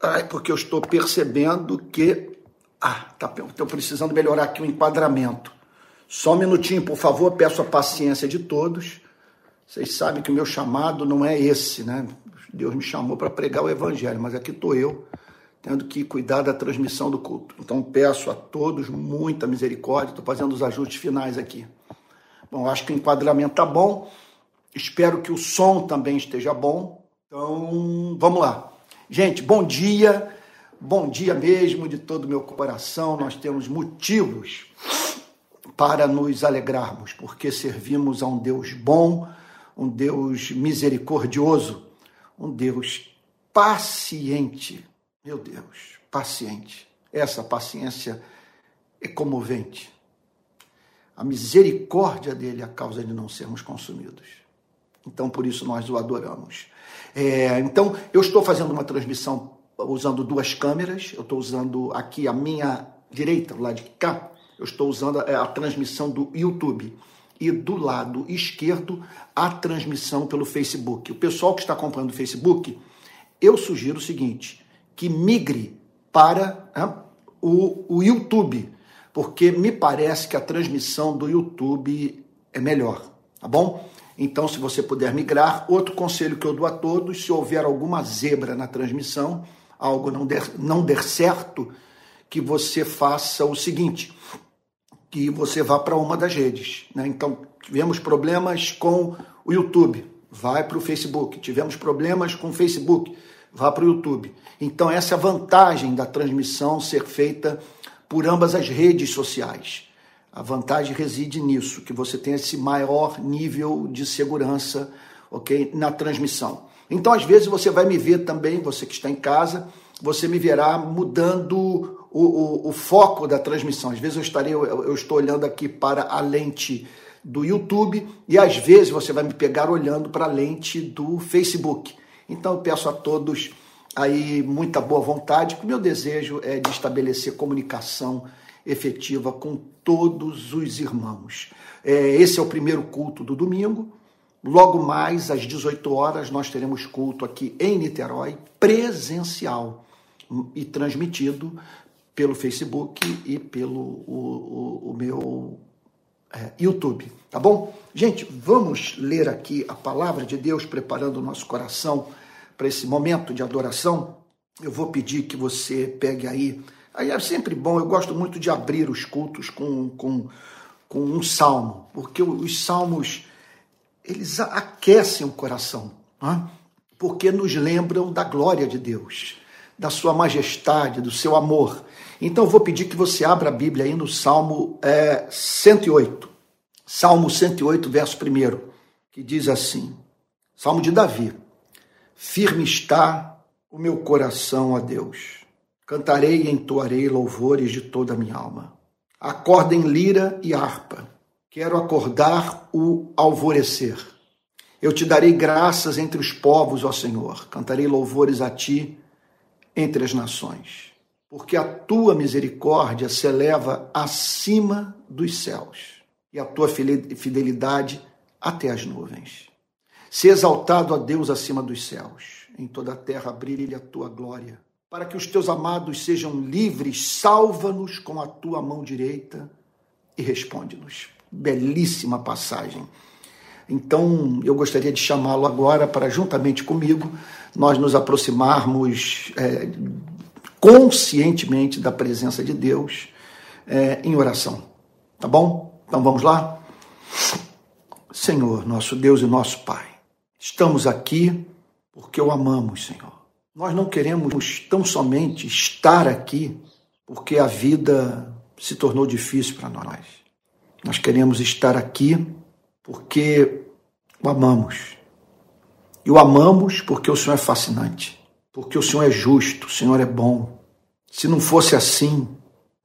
Ai, porque eu estou percebendo que. Ah, tá, estou precisando melhorar aqui o enquadramento. Só um minutinho, por favor, peço a paciência de todos. Vocês sabem que o meu chamado não é esse, né? Deus me chamou para pregar o evangelho, mas aqui estou eu, tendo que cuidar da transmissão do culto. Então peço a todos muita misericórdia, estou fazendo os ajustes finais aqui. Bom, acho que o enquadramento está bom, espero que o som também esteja bom. Então, vamos lá. Gente, bom dia, bom dia mesmo de todo o meu coração. Nós temos motivos para nos alegrarmos, porque servimos a um Deus bom, um Deus misericordioso, um Deus paciente. Meu Deus, paciente. Essa paciência é comovente. A misericórdia dele é a causa de não sermos consumidos. Então, por isso, nós o adoramos. É, então, eu estou fazendo uma transmissão usando duas câmeras. Eu estou usando aqui a minha direita, do lado de cá, eu estou usando a, a transmissão do YouTube. E do lado esquerdo, a transmissão pelo Facebook. O pessoal que está acompanhando o Facebook, eu sugiro o seguinte: que migre para o, o YouTube, porque me parece que a transmissão do YouTube é melhor, tá bom? Então, se você puder migrar, outro conselho que eu dou a todos, se houver alguma zebra na transmissão, algo não der, não der certo, que você faça o seguinte, que você vá para uma das redes. Né? Então, tivemos problemas com o YouTube, vai para o Facebook. Tivemos problemas com o Facebook, vá para o YouTube. Então, essa é a vantagem da transmissão ser feita por ambas as redes sociais. A vantagem reside nisso, que você tem esse maior nível de segurança ok, na transmissão. Então, às vezes, você vai me ver também, você que está em casa, você me verá mudando o, o, o foco da transmissão. Às vezes eu estarei, eu, eu estou olhando aqui para a lente do YouTube e às vezes você vai me pegar olhando para a lente do Facebook. Então eu peço a todos aí muita boa vontade, que o meu desejo é de estabelecer comunicação efetiva com todos os irmãos. É, esse é o primeiro culto do domingo. Logo mais, às 18 horas, nós teremos culto aqui em Niterói, presencial e transmitido pelo Facebook e pelo o, o, o meu é, YouTube, tá bom? Gente, vamos ler aqui a palavra de Deus, preparando o nosso coração para esse momento de adoração. Eu vou pedir que você pegue aí Aí é sempre bom, eu gosto muito de abrir os cultos com, com, com um salmo, porque os salmos, eles aquecem o coração, é? porque nos lembram da glória de Deus, da sua majestade, do seu amor. Então eu vou pedir que você abra a Bíblia aí no Salmo é, 108, Salmo 108, verso 1, que diz assim, Salmo de Davi, firme está o meu coração a Deus Cantarei e entoarei louvores de toda a minha alma. Acordem lira e harpa. Quero acordar o alvorecer. Eu te darei graças entre os povos, ó Senhor. Cantarei louvores a ti entre as nações. Porque a tua misericórdia se eleva acima dos céus e a tua fidelidade até as nuvens. Se exaltado a Deus acima dos céus, em toda a terra brilhe a tua glória para que os teus amados sejam livres, salva-nos com a tua mão direita e responde-nos. Belíssima passagem. Então, eu gostaria de chamá-lo agora para, juntamente comigo, nós nos aproximarmos é, conscientemente da presença de Deus é, em oração. Tá bom? Então vamos lá? Senhor, nosso Deus e nosso Pai, estamos aqui porque o amamos, Senhor. Nós não queremos tão somente estar aqui porque a vida se tornou difícil para nós. Nós queremos estar aqui porque o amamos. E o amamos porque o Senhor é fascinante, porque o Senhor é justo, o Senhor é bom. Se não fosse assim,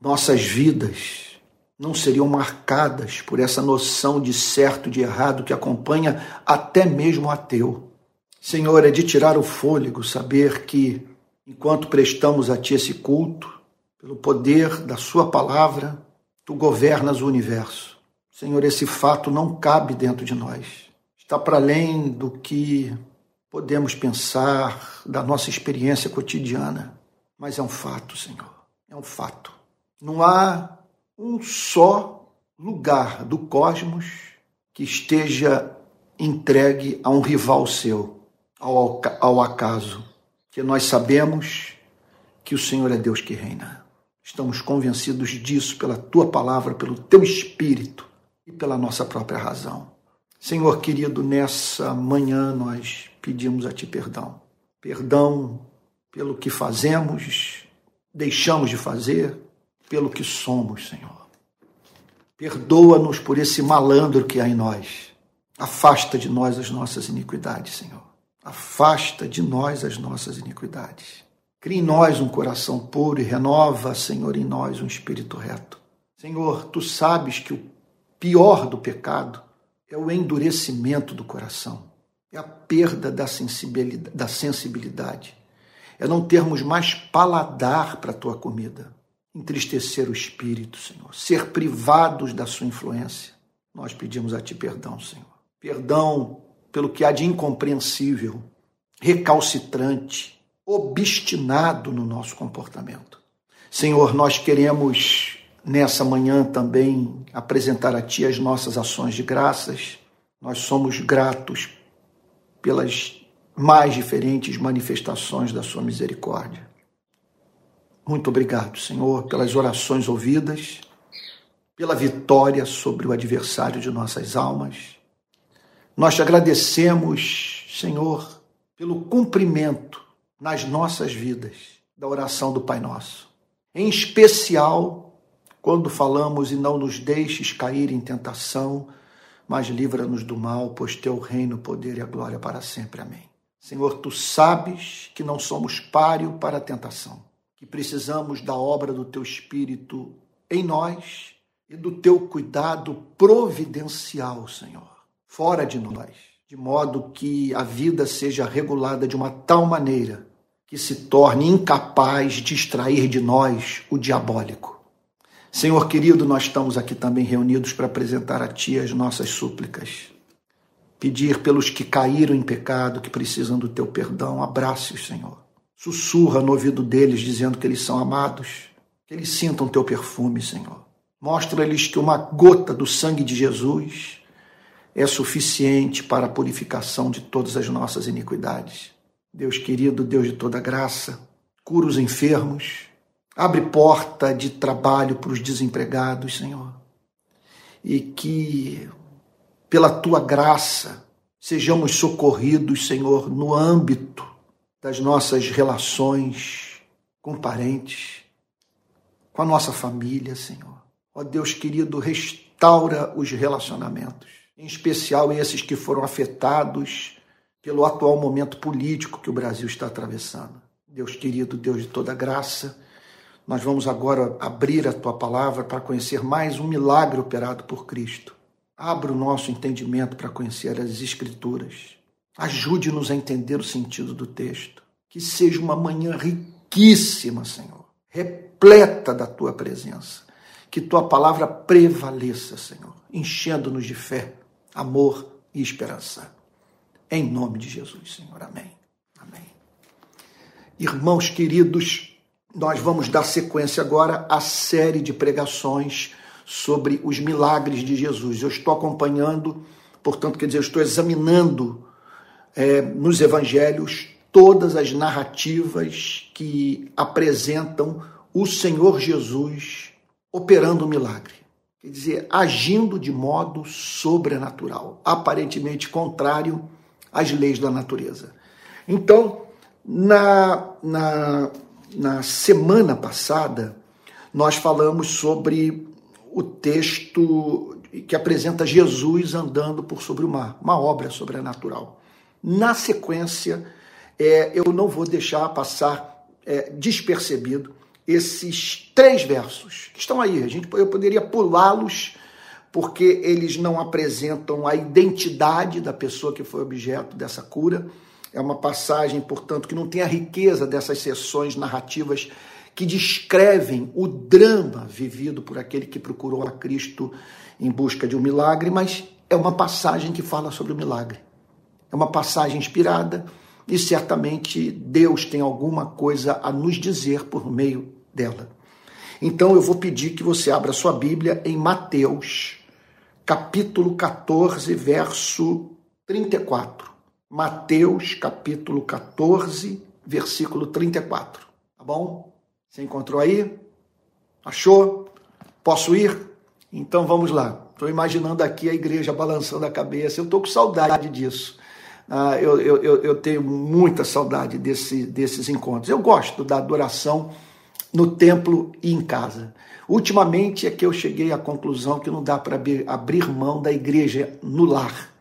nossas vidas não seriam marcadas por essa noção de certo de errado que acompanha até mesmo o ateu. Senhor, é de tirar o fôlego saber que, enquanto prestamos a Ti esse culto, pelo poder da Sua palavra, Tu governas o universo. Senhor, esse fato não cabe dentro de nós. Está para além do que podemos pensar da nossa experiência cotidiana, mas é um fato, Senhor. É um fato. Não há um só lugar do cosmos que esteja entregue a um rival seu, ao, ao acaso, que nós sabemos que o Senhor é Deus que reina. Estamos convencidos disso pela tua palavra, pelo teu espírito e pela nossa própria razão. Senhor querido, nessa manhã nós pedimos a ti perdão. Perdão pelo que fazemos, deixamos de fazer, pelo que somos, Senhor. Perdoa-nos por esse malandro que há em nós. Afasta de nós as nossas iniquidades, Senhor. Afasta de nós as nossas iniquidades. Cria em nós um coração puro e renova, Senhor, em nós um espírito reto. Senhor, tu sabes que o pior do pecado é o endurecimento do coração, é a perda da sensibilidade, da sensibilidade é não termos mais paladar para a tua comida, entristecer o espírito, Senhor, ser privados da sua influência. Nós pedimos a ti perdão, Senhor. Perdão pelo que há de incompreensível, recalcitrante, obstinado no nosso comportamento. Senhor, nós queremos nessa manhã também apresentar a Ti as nossas ações de graças. Nós somos gratos pelas mais diferentes manifestações da Sua misericórdia. Muito obrigado, Senhor, pelas orações ouvidas, pela vitória sobre o adversário de nossas almas. Nós te agradecemos, Senhor, pelo cumprimento nas nossas vidas da oração do Pai Nosso. Em especial, quando falamos e não nos deixes cair em tentação, mas livra-nos do mal, pois teu reino, o poder e a glória para sempre. Amém. Senhor, tu sabes que não somos páreo para a tentação, que precisamos da obra do teu Espírito em nós e do teu cuidado providencial, Senhor, fora de nós, de modo que a vida seja regulada de uma tal maneira que se torne incapaz de extrair de nós o diabólico. Senhor querido, nós estamos aqui também reunidos para apresentar a Ti as nossas súplicas pedir pelos que caíram em pecado, que precisam do teu perdão. Abrace-os, Senhor. Sussurra no ouvido deles, dizendo que eles são amados, que eles sintam teu perfume, Senhor. Mostra-lhes que uma gota do sangue de Jesus é suficiente para a purificação de todas as nossas iniquidades. Deus querido, Deus de toda graça, cura os enfermos, abre porta de trabalho para os desempregados, Senhor. E que pela tua graça, sejamos socorridos, Senhor, no âmbito das nossas relações com parentes, com a nossa família, Senhor. Ó Deus querido, restaura os relacionamentos, em especial esses que foram afetados pelo atual momento político que o Brasil está atravessando. Deus querido, Deus de toda graça, nós vamos agora abrir a tua palavra para conhecer mais um milagre operado por Cristo. Abra o nosso entendimento para conhecer as Escrituras. Ajude-nos a entender o sentido do texto. Que seja uma manhã riquíssima, Senhor, repleta da tua presença. Que tua palavra prevaleça, Senhor, enchendo-nos de fé, amor e esperança. Em nome de Jesus, Senhor. Amém. Amém. Irmãos queridos, nós vamos dar sequência agora à série de pregações sobre os milagres de Jesus. Eu estou acompanhando, portanto, quer dizer, eu estou examinando é, nos evangelhos todas as narrativas que apresentam o Senhor Jesus operando o milagre. Quer dizer, agindo de modo sobrenatural, aparentemente contrário às leis da natureza. Então, na, na, na semana passada, nós falamos sobre o texto que apresenta Jesus andando por sobre o mar, uma obra sobrenatural. Na sequência, é, eu não vou deixar passar é, despercebido esses três versos que estão aí. A gente, eu poderia pulá-los porque eles não apresentam a identidade da pessoa que foi objeto dessa cura. É uma passagem, portanto, que não tem a riqueza dessas sessões narrativas que descrevem o drama vivido por aquele que procurou a Cristo em busca de um milagre, mas é uma passagem que fala sobre o milagre. É uma passagem inspirada, e certamente Deus tem alguma coisa a nos dizer por meio dela. Então eu vou pedir que você abra sua Bíblia em Mateus, capítulo 14, verso 34. Mateus, capítulo 14, versículo 34. Tá bom? Você encontrou aí? Achou? Posso ir? Então vamos lá. Estou imaginando aqui a igreja balançando a cabeça. Eu estou com saudade disso. Ah, eu, eu, eu, tenho muita saudade desse, desses encontros. Eu gosto da adoração no templo e em casa. Ultimamente é que eu cheguei à conclusão que não dá para abrir mão da igreja no lar.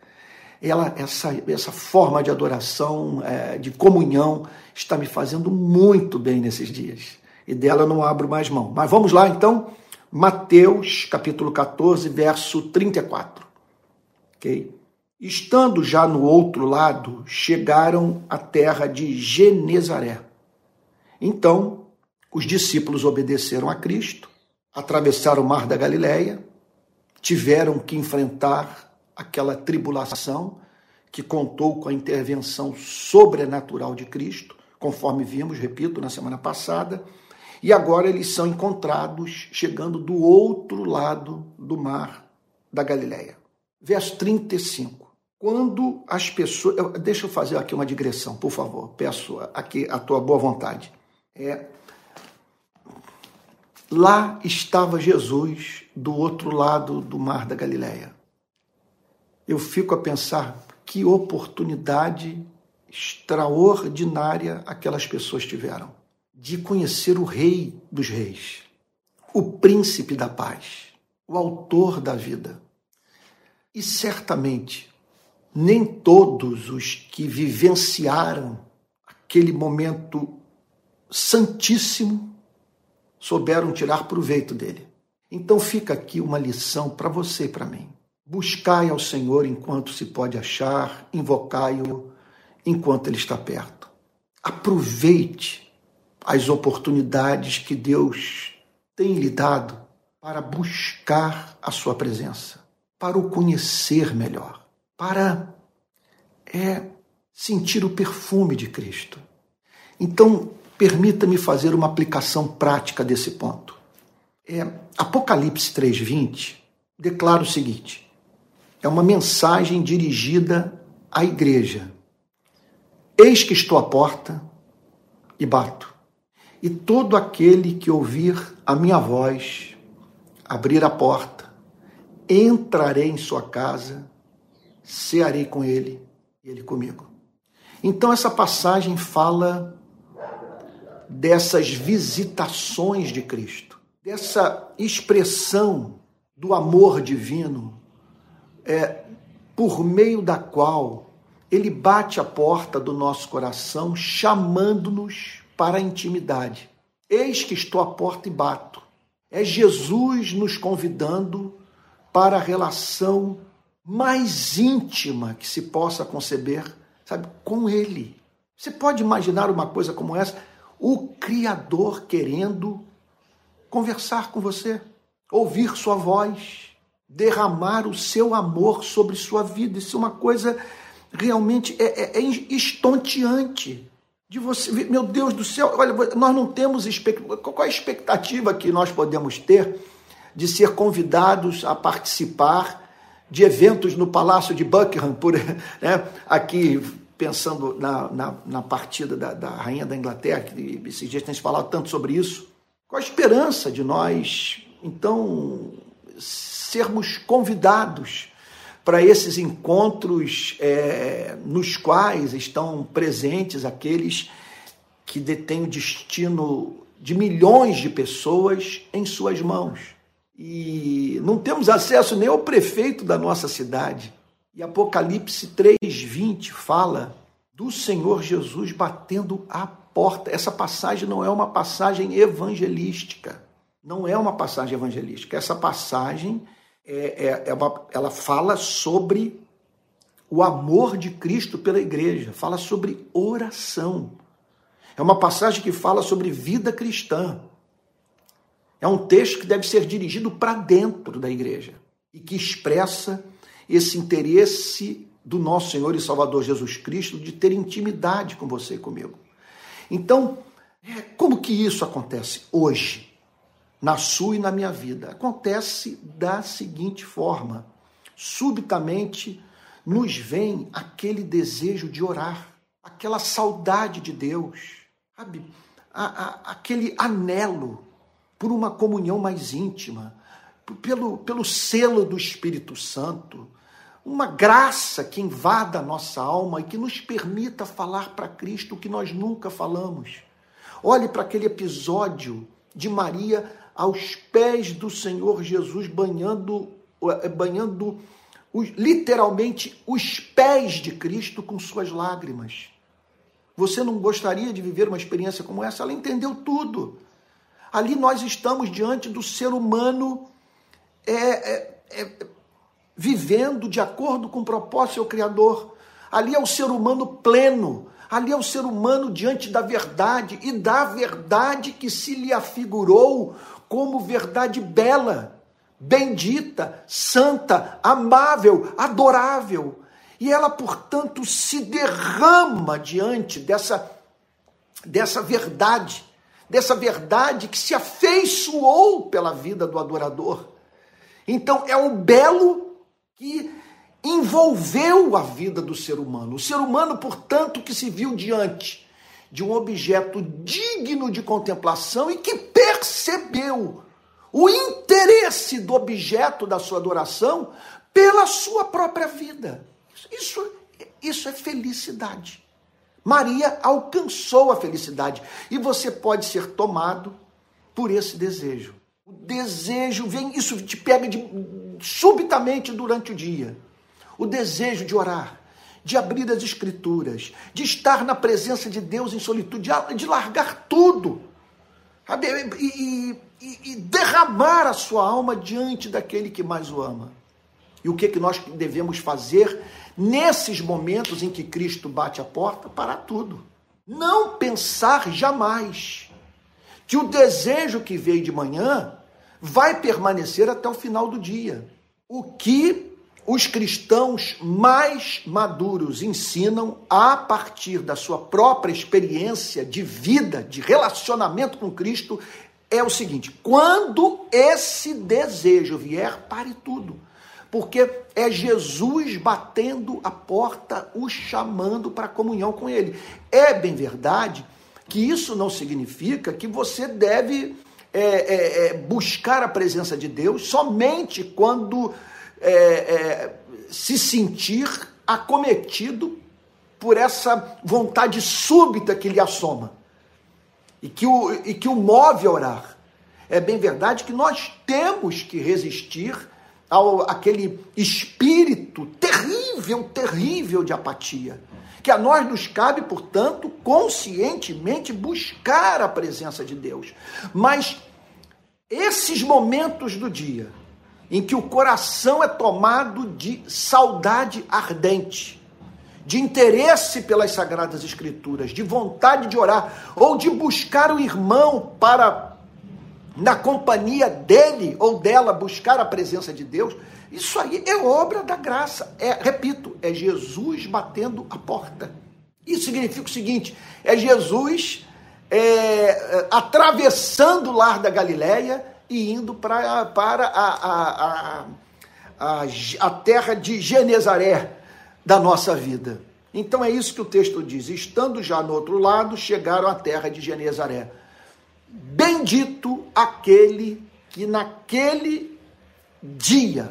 Ela, essa, essa forma de adoração, é, de comunhão, está me fazendo muito bem nesses dias. E dela eu não abro mais mão. Mas vamos lá então, Mateus capítulo 14, verso 34. Ok? Estando já no outro lado, chegaram à terra de Genezaré. Então, os discípulos obedeceram a Cristo, atravessaram o mar da Galileia, tiveram que enfrentar aquela tribulação que contou com a intervenção sobrenatural de Cristo, conforme vimos, repito, na semana passada, e agora eles são encontrados chegando do outro lado do mar da Galileia. Verso 35. Quando as pessoas. Deixa eu fazer aqui uma digressão, por favor. Peço aqui a tua boa vontade. É, lá estava Jesus do outro lado do mar da Galileia. Eu fico a pensar que oportunidade extraordinária aquelas pessoas tiveram de conhecer o Rei dos Reis, o Príncipe da Paz, o Autor da vida. E certamente nem todos os que vivenciaram aquele momento santíssimo souberam tirar proveito dele. Então fica aqui uma lição para você e para mim. Buscai ao Senhor enquanto se pode achar, invocai-o enquanto ele está perto. Aproveite as oportunidades que Deus tem lhe dado para buscar a sua presença, para o conhecer melhor para é, sentir o perfume de Cristo. Então, permita-me fazer uma aplicação prática desse ponto. É, Apocalipse 3,20 declara o seguinte: é uma mensagem dirigida à igreja. Eis que estou à porta e bato. E todo aquele que ouvir a minha voz, abrir a porta, entrarei em sua casa cearei com ele e ele comigo. Então, essa passagem fala dessas visitações de Cristo, dessa expressão do amor divino, é, por meio da qual ele bate a porta do nosso coração, chamando-nos para a intimidade. Eis que estou à porta e bato. É Jesus nos convidando para a relação mais íntima que se possa conceber, sabe, com Ele. Você pode imaginar uma coisa como essa? O Criador querendo conversar com você, ouvir sua voz, derramar o seu amor sobre sua vida. Isso é uma coisa realmente é, é, é estonteante de você. Meu Deus do céu, olha, nós não temos qual a expectativa que nós podemos ter de ser convidados a participar de eventos no Palácio de Buckingham, por, né, aqui pensando na, na, na partida da, da, Rainha da Inglaterra, que esses dias tem se falado tanto sobre isso, com a esperança de nós, então, sermos convidados para esses encontros é, nos quais estão presentes aqueles que detêm o destino de milhões de pessoas em suas mãos e não temos acesso nem ao prefeito da nossa cidade. E Apocalipse 3:20 fala do Senhor Jesus batendo a porta. Essa passagem não é uma passagem evangelística. Não é uma passagem evangelística. Essa passagem é, é, é uma, ela fala sobre o amor de Cristo pela igreja, fala sobre oração. É uma passagem que fala sobre vida cristã. É um texto que deve ser dirigido para dentro da igreja e que expressa esse interesse do nosso Senhor e Salvador Jesus Cristo de ter intimidade com você e comigo. Então, é, como que isso acontece hoje, na sua e na minha vida? Acontece da seguinte forma: subitamente nos vem aquele desejo de orar, aquela saudade de Deus, sabe? A, a, aquele anelo por uma comunhão mais íntima, pelo, pelo selo do Espírito Santo, uma graça que invada a nossa alma e que nos permita falar para Cristo o que nós nunca falamos. Olhe para aquele episódio de Maria aos pés do Senhor Jesus, banhando, eh, banhando os, literalmente os pés de Cristo com suas lágrimas. Você não gostaria de viver uma experiência como essa? Ela entendeu tudo. Ali nós estamos diante do ser humano é, é, é, vivendo de acordo com o propósito do Criador. Ali é o ser humano pleno, ali é o ser humano diante da verdade e da verdade que se lhe afigurou como verdade bela, bendita, santa, amável, adorável. E ela, portanto, se derrama diante dessa, dessa verdade, dessa verdade que se afeiçoou pela vida do adorador. Então, é o belo que envolveu a vida do ser humano. O ser humano, portanto, que se viu diante de um objeto digno de contemplação e que percebeu o interesse do objeto da sua adoração pela sua própria vida. Isso, isso é felicidade. Maria alcançou a felicidade e você pode ser tomado por esse desejo. O desejo vem, isso te pega de, subitamente durante o dia. O desejo de orar, de abrir as escrituras, de estar na presença de Deus em solitude, de largar tudo. Sabe? E, e, e derramar a sua alma diante daquele que mais o ama. E o que, que nós devemos fazer nesses momentos em que Cristo bate a porta? Parar tudo. Não pensar jamais que o desejo que veio de manhã vai permanecer até o final do dia. O que os cristãos mais maduros ensinam a partir da sua própria experiência de vida, de relacionamento com Cristo, é o seguinte: quando esse desejo vier, pare tudo. Porque é Jesus batendo a porta, o chamando para comunhão com Ele. É bem verdade que isso não significa que você deve é, é, é, buscar a presença de Deus somente quando é, é, se sentir acometido por essa vontade súbita que lhe assoma e que o, e que o move a orar. É bem verdade que nós temos que resistir ao aquele espírito terrível, terrível de apatia que a nós nos cabe, portanto, conscientemente buscar a presença de Deus. Mas esses momentos do dia em que o coração é tomado de saudade ardente, de interesse pelas sagradas escrituras, de vontade de orar ou de buscar o irmão para na companhia dele ou dela buscar a presença de Deus, isso aí é obra da graça. É, repito, é Jesus batendo a porta. Isso significa o seguinte: é Jesus é, atravessando o lar da Galileia e indo pra, para a, a, a, a, a terra de Genezaré da nossa vida. Então é isso que o texto diz. Estando já no outro lado, chegaram à terra de Genezaré. Bendito aquele que naquele dia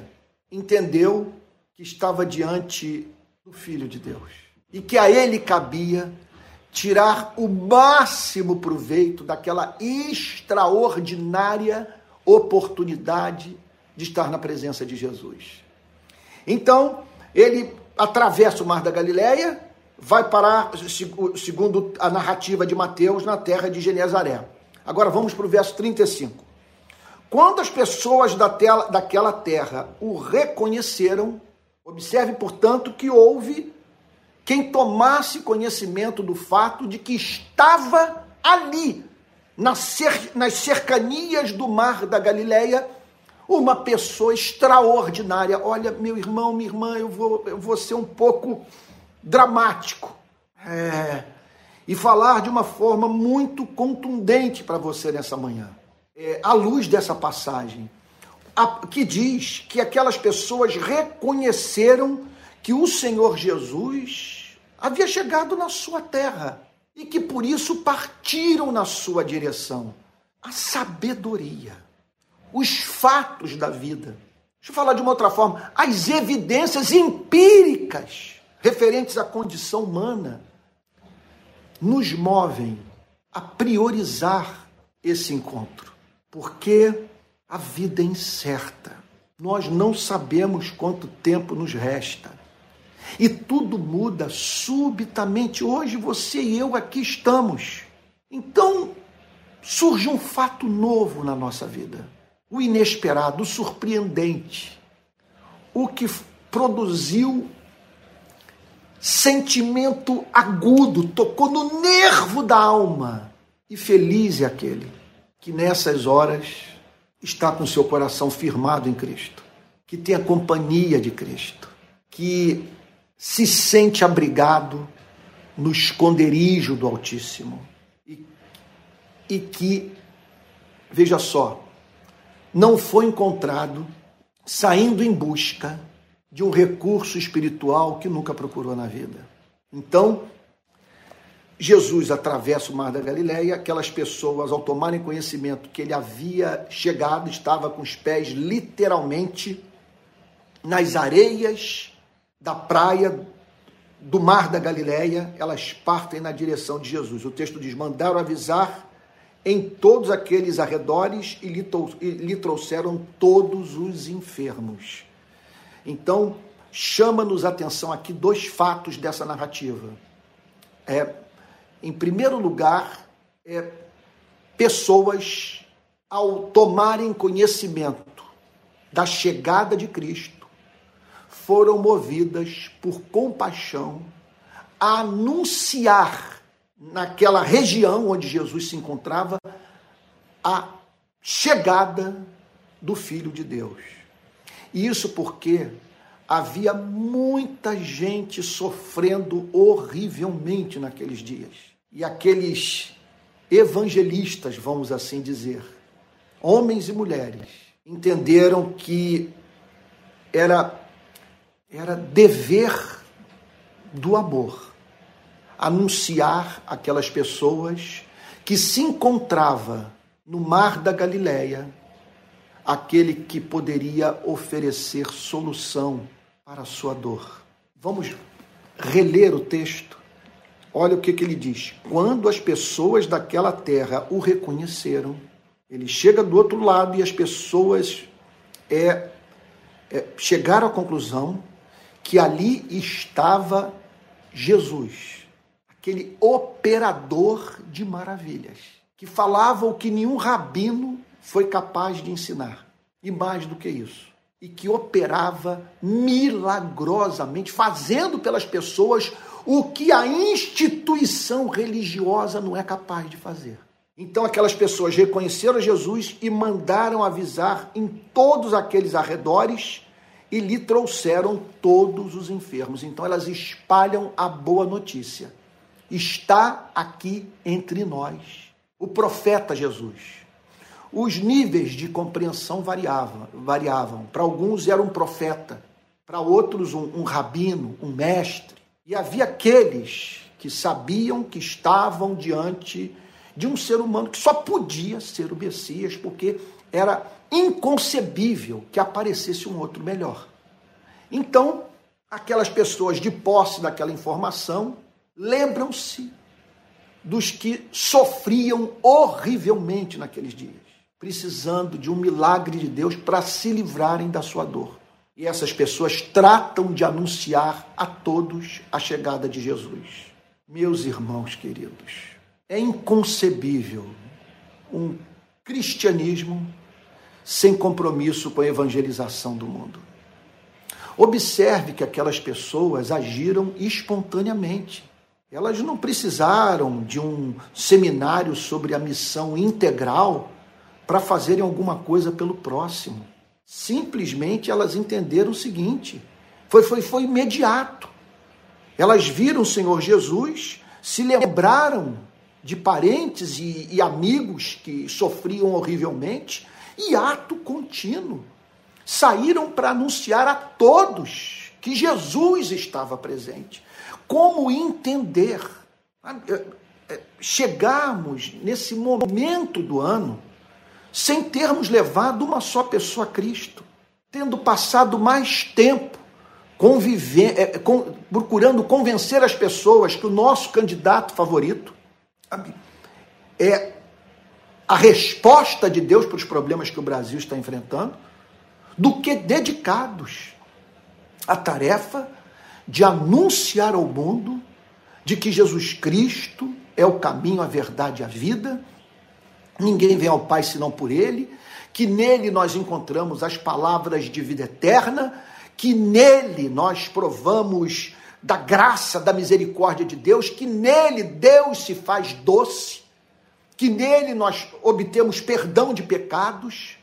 entendeu que estava diante do Filho de Deus e que a ele cabia tirar o máximo proveito daquela extraordinária oportunidade de estar na presença de Jesus. Então, ele atravessa o Mar da Galileia, vai parar, segundo a narrativa de Mateus, na terra de Genezaré. Agora vamos para o verso 35. Quando as pessoas da tela, daquela terra o reconheceram, observe, portanto, que houve quem tomasse conhecimento do fato de que estava ali, nas cercanias do mar da Galileia, uma pessoa extraordinária. Olha, meu irmão, minha irmã, eu vou, eu vou ser um pouco dramático. É, e falar de uma forma muito contundente para você nessa manhã. É, à luz dessa passagem, a, que diz que aquelas pessoas reconheceram que o Senhor Jesus havia chegado na sua terra e que por isso partiram na sua direção. A sabedoria, os fatos da vida. Deixa eu falar de uma outra forma, as evidências empíricas referentes à condição humana nos movem a priorizar esse encontro, porque a vida é incerta. Nós não sabemos quanto tempo nos resta. E tudo muda subitamente. Hoje você e eu aqui estamos. Então, surge um fato novo na nossa vida. O inesperado, o surpreendente. O que produziu sentimento agudo, tocou no nervo da alma. E feliz é aquele que nessas horas está com seu coração firmado em Cristo, que tem a companhia de Cristo, que se sente abrigado no esconderijo do Altíssimo e, e que, veja só, não foi encontrado saindo em busca de um recurso espiritual que nunca procurou na vida. Então, Jesus atravessa o mar da Galileia, aquelas pessoas, ao tomarem conhecimento que ele havia chegado, estava com os pés literalmente nas areias da praia do mar da Galileia, elas partem na direção de Jesus. O texto diz: mandaram avisar em todos aqueles arredores e lhe trouxeram todos os enfermos. Então, chama-nos atenção aqui dois fatos dessa narrativa. É, em primeiro lugar, é, pessoas, ao tomarem conhecimento da chegada de Cristo, foram movidas por compaixão a anunciar naquela região onde Jesus se encontrava a chegada do Filho de Deus. Isso porque havia muita gente sofrendo horrivelmente naqueles dias. E aqueles evangelistas, vamos assim dizer, homens e mulheres, entenderam que era era dever do amor anunciar aquelas pessoas que se encontrava no mar da Galileia aquele que poderia oferecer solução para a sua dor. Vamos reler o texto. Olha o que, que ele diz. Quando as pessoas daquela terra o reconheceram, ele chega do outro lado e as pessoas é, é, chegaram à conclusão que ali estava Jesus, aquele operador de maravilhas, que falava o que nenhum rabino foi capaz de ensinar. E mais do que isso, e que operava milagrosamente, fazendo pelas pessoas o que a instituição religiosa não é capaz de fazer. Então aquelas pessoas reconheceram Jesus e mandaram avisar em todos aqueles arredores e lhe trouxeram todos os enfermos. Então elas espalham a boa notícia. Está aqui entre nós o profeta Jesus os níveis de compreensão variavam. variavam. Para alguns era um profeta, para outros um, um rabino, um mestre. E havia aqueles que sabiam que estavam diante de um ser humano que só podia ser o Messias, porque era inconcebível que aparecesse um outro melhor. Então, aquelas pessoas de posse daquela informação lembram-se dos que sofriam horrivelmente naqueles dias precisando de um milagre de Deus para se livrarem da sua dor. E essas pessoas tratam de anunciar a todos a chegada de Jesus. Meus irmãos queridos, é inconcebível um cristianismo sem compromisso com a evangelização do mundo. Observe que aquelas pessoas agiram espontaneamente. Elas não precisaram de um seminário sobre a missão integral para fazerem alguma coisa pelo próximo. Simplesmente elas entenderam o seguinte: foi, foi, foi imediato. Elas viram o Senhor Jesus, se lembraram de parentes e, e amigos que sofriam horrivelmente, e ato contínuo. Saíram para anunciar a todos que Jesus estava presente. Como entender? É, é, chegarmos nesse momento do ano sem termos levado uma só pessoa a Cristo, tendo passado mais tempo é, com, procurando convencer as pessoas que o nosso candidato favorito é a resposta de Deus para os problemas que o Brasil está enfrentando, do que dedicados à tarefa de anunciar ao mundo de que Jesus Cristo é o caminho, a verdade e a vida ninguém vem ao Pai senão por Ele, que nele nós encontramos as palavras de vida eterna, que nele nós provamos da graça, da misericórdia de Deus, que nele Deus se faz doce, que nele nós obtemos perdão de pecados,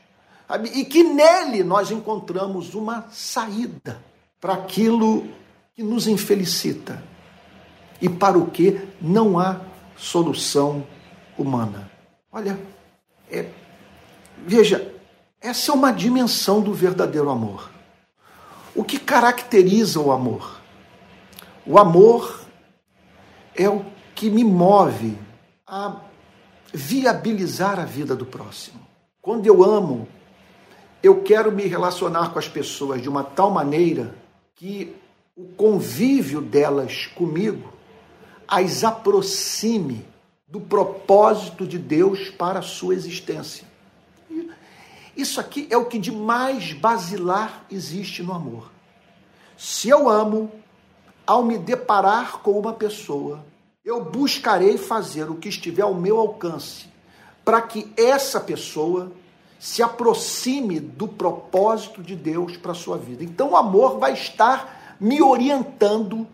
e que nele nós encontramos uma saída para aquilo que nos infelicita. E para o que não há solução humana. Olha, é, veja, essa é uma dimensão do verdadeiro amor. O que caracteriza o amor? O amor é o que me move a viabilizar a vida do próximo. Quando eu amo, eu quero me relacionar com as pessoas de uma tal maneira que o convívio delas comigo as aproxime do propósito de Deus para a sua existência. Isso aqui é o que de mais basilar existe no amor. Se eu amo, ao me deparar com uma pessoa, eu buscarei fazer o que estiver ao meu alcance para que essa pessoa se aproxime do propósito de Deus para a sua vida. Então o amor vai estar me orientando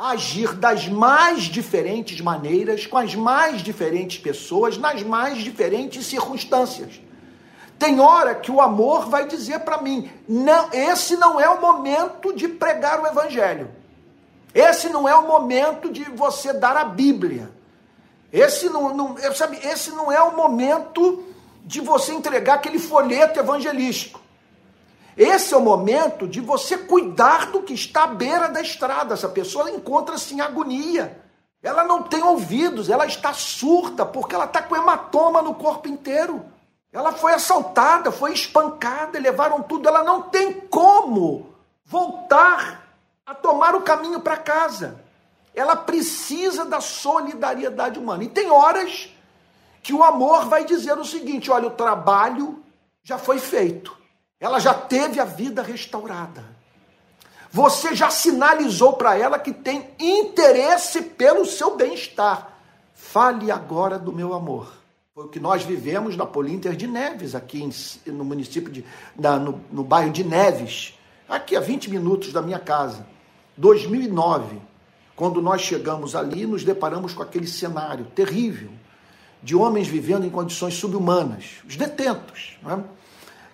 agir das mais diferentes maneiras, com as mais diferentes pessoas, nas mais diferentes circunstâncias. Tem hora que o amor vai dizer para mim: não, esse não é o momento de pregar o evangelho. Esse não é o momento de você dar a Bíblia. Esse não, não, sabe, esse não é o momento de você entregar aquele folheto evangelístico. Esse é o momento de você cuidar do que está à beira da estrada. Essa pessoa encontra-se em agonia. Ela não tem ouvidos, ela está surda, porque ela está com hematoma no corpo inteiro. Ela foi assaltada, foi espancada, levaram tudo. Ela não tem como voltar a tomar o caminho para casa. Ela precisa da solidariedade humana. E tem horas que o amor vai dizer o seguinte: olha, o trabalho já foi feito. Ela já teve a vida restaurada. Você já sinalizou para ela que tem interesse pelo seu bem-estar. Fale agora do meu amor. Foi o que nós vivemos na Polinter de Neves, aqui no município de. Na, no, no bairro de Neves, aqui a 20 minutos da minha casa. 2009, quando nós chegamos ali, nos deparamos com aquele cenário terrível de homens vivendo em condições subhumanas, os detentos. Não é?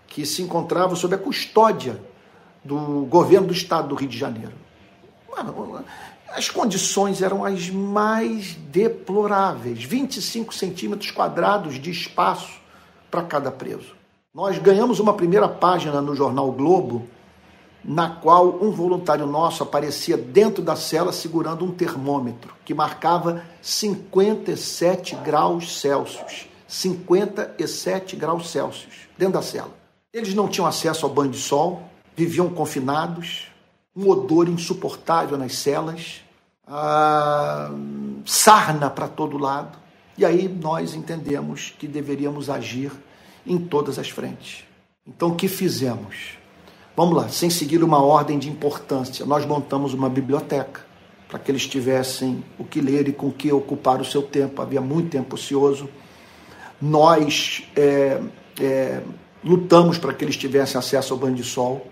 Que se encontravam sob a custódia do governo do estado do Rio de Janeiro. As condições eram as mais deploráveis 25 centímetros quadrados de espaço para cada preso. Nós ganhamos uma primeira página no jornal Globo, na qual um voluntário nosso aparecia dentro da cela segurando um termômetro que marcava 57 graus Celsius. 57 graus Celsius dentro da cela. Eles não tinham acesso ao banho de sol, viviam confinados, um odor insuportável nas celas, sarna para todo lado. E aí nós entendemos que deveríamos agir em todas as frentes. Então, o que fizemos? Vamos lá, sem seguir uma ordem de importância, nós montamos uma biblioteca para que eles tivessem o que ler e com o que ocupar o seu tempo. Havia muito tempo ocioso. Nós é, é, lutamos para que eles tivessem acesso ao banho de sol,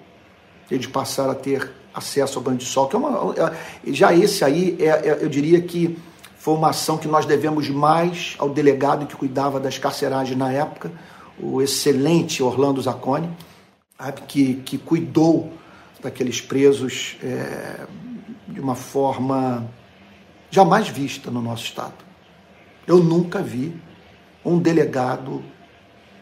eles passaram a ter acesso ao banho de sol, que é uma, é, já esse aí, é, é, eu diria que foi uma ação que nós devemos mais ao delegado que cuidava das carceragens na época, o excelente Orlando Zacconi. que, que cuidou daqueles presos é, de uma forma jamais vista no nosso Estado. Eu nunca vi um delegado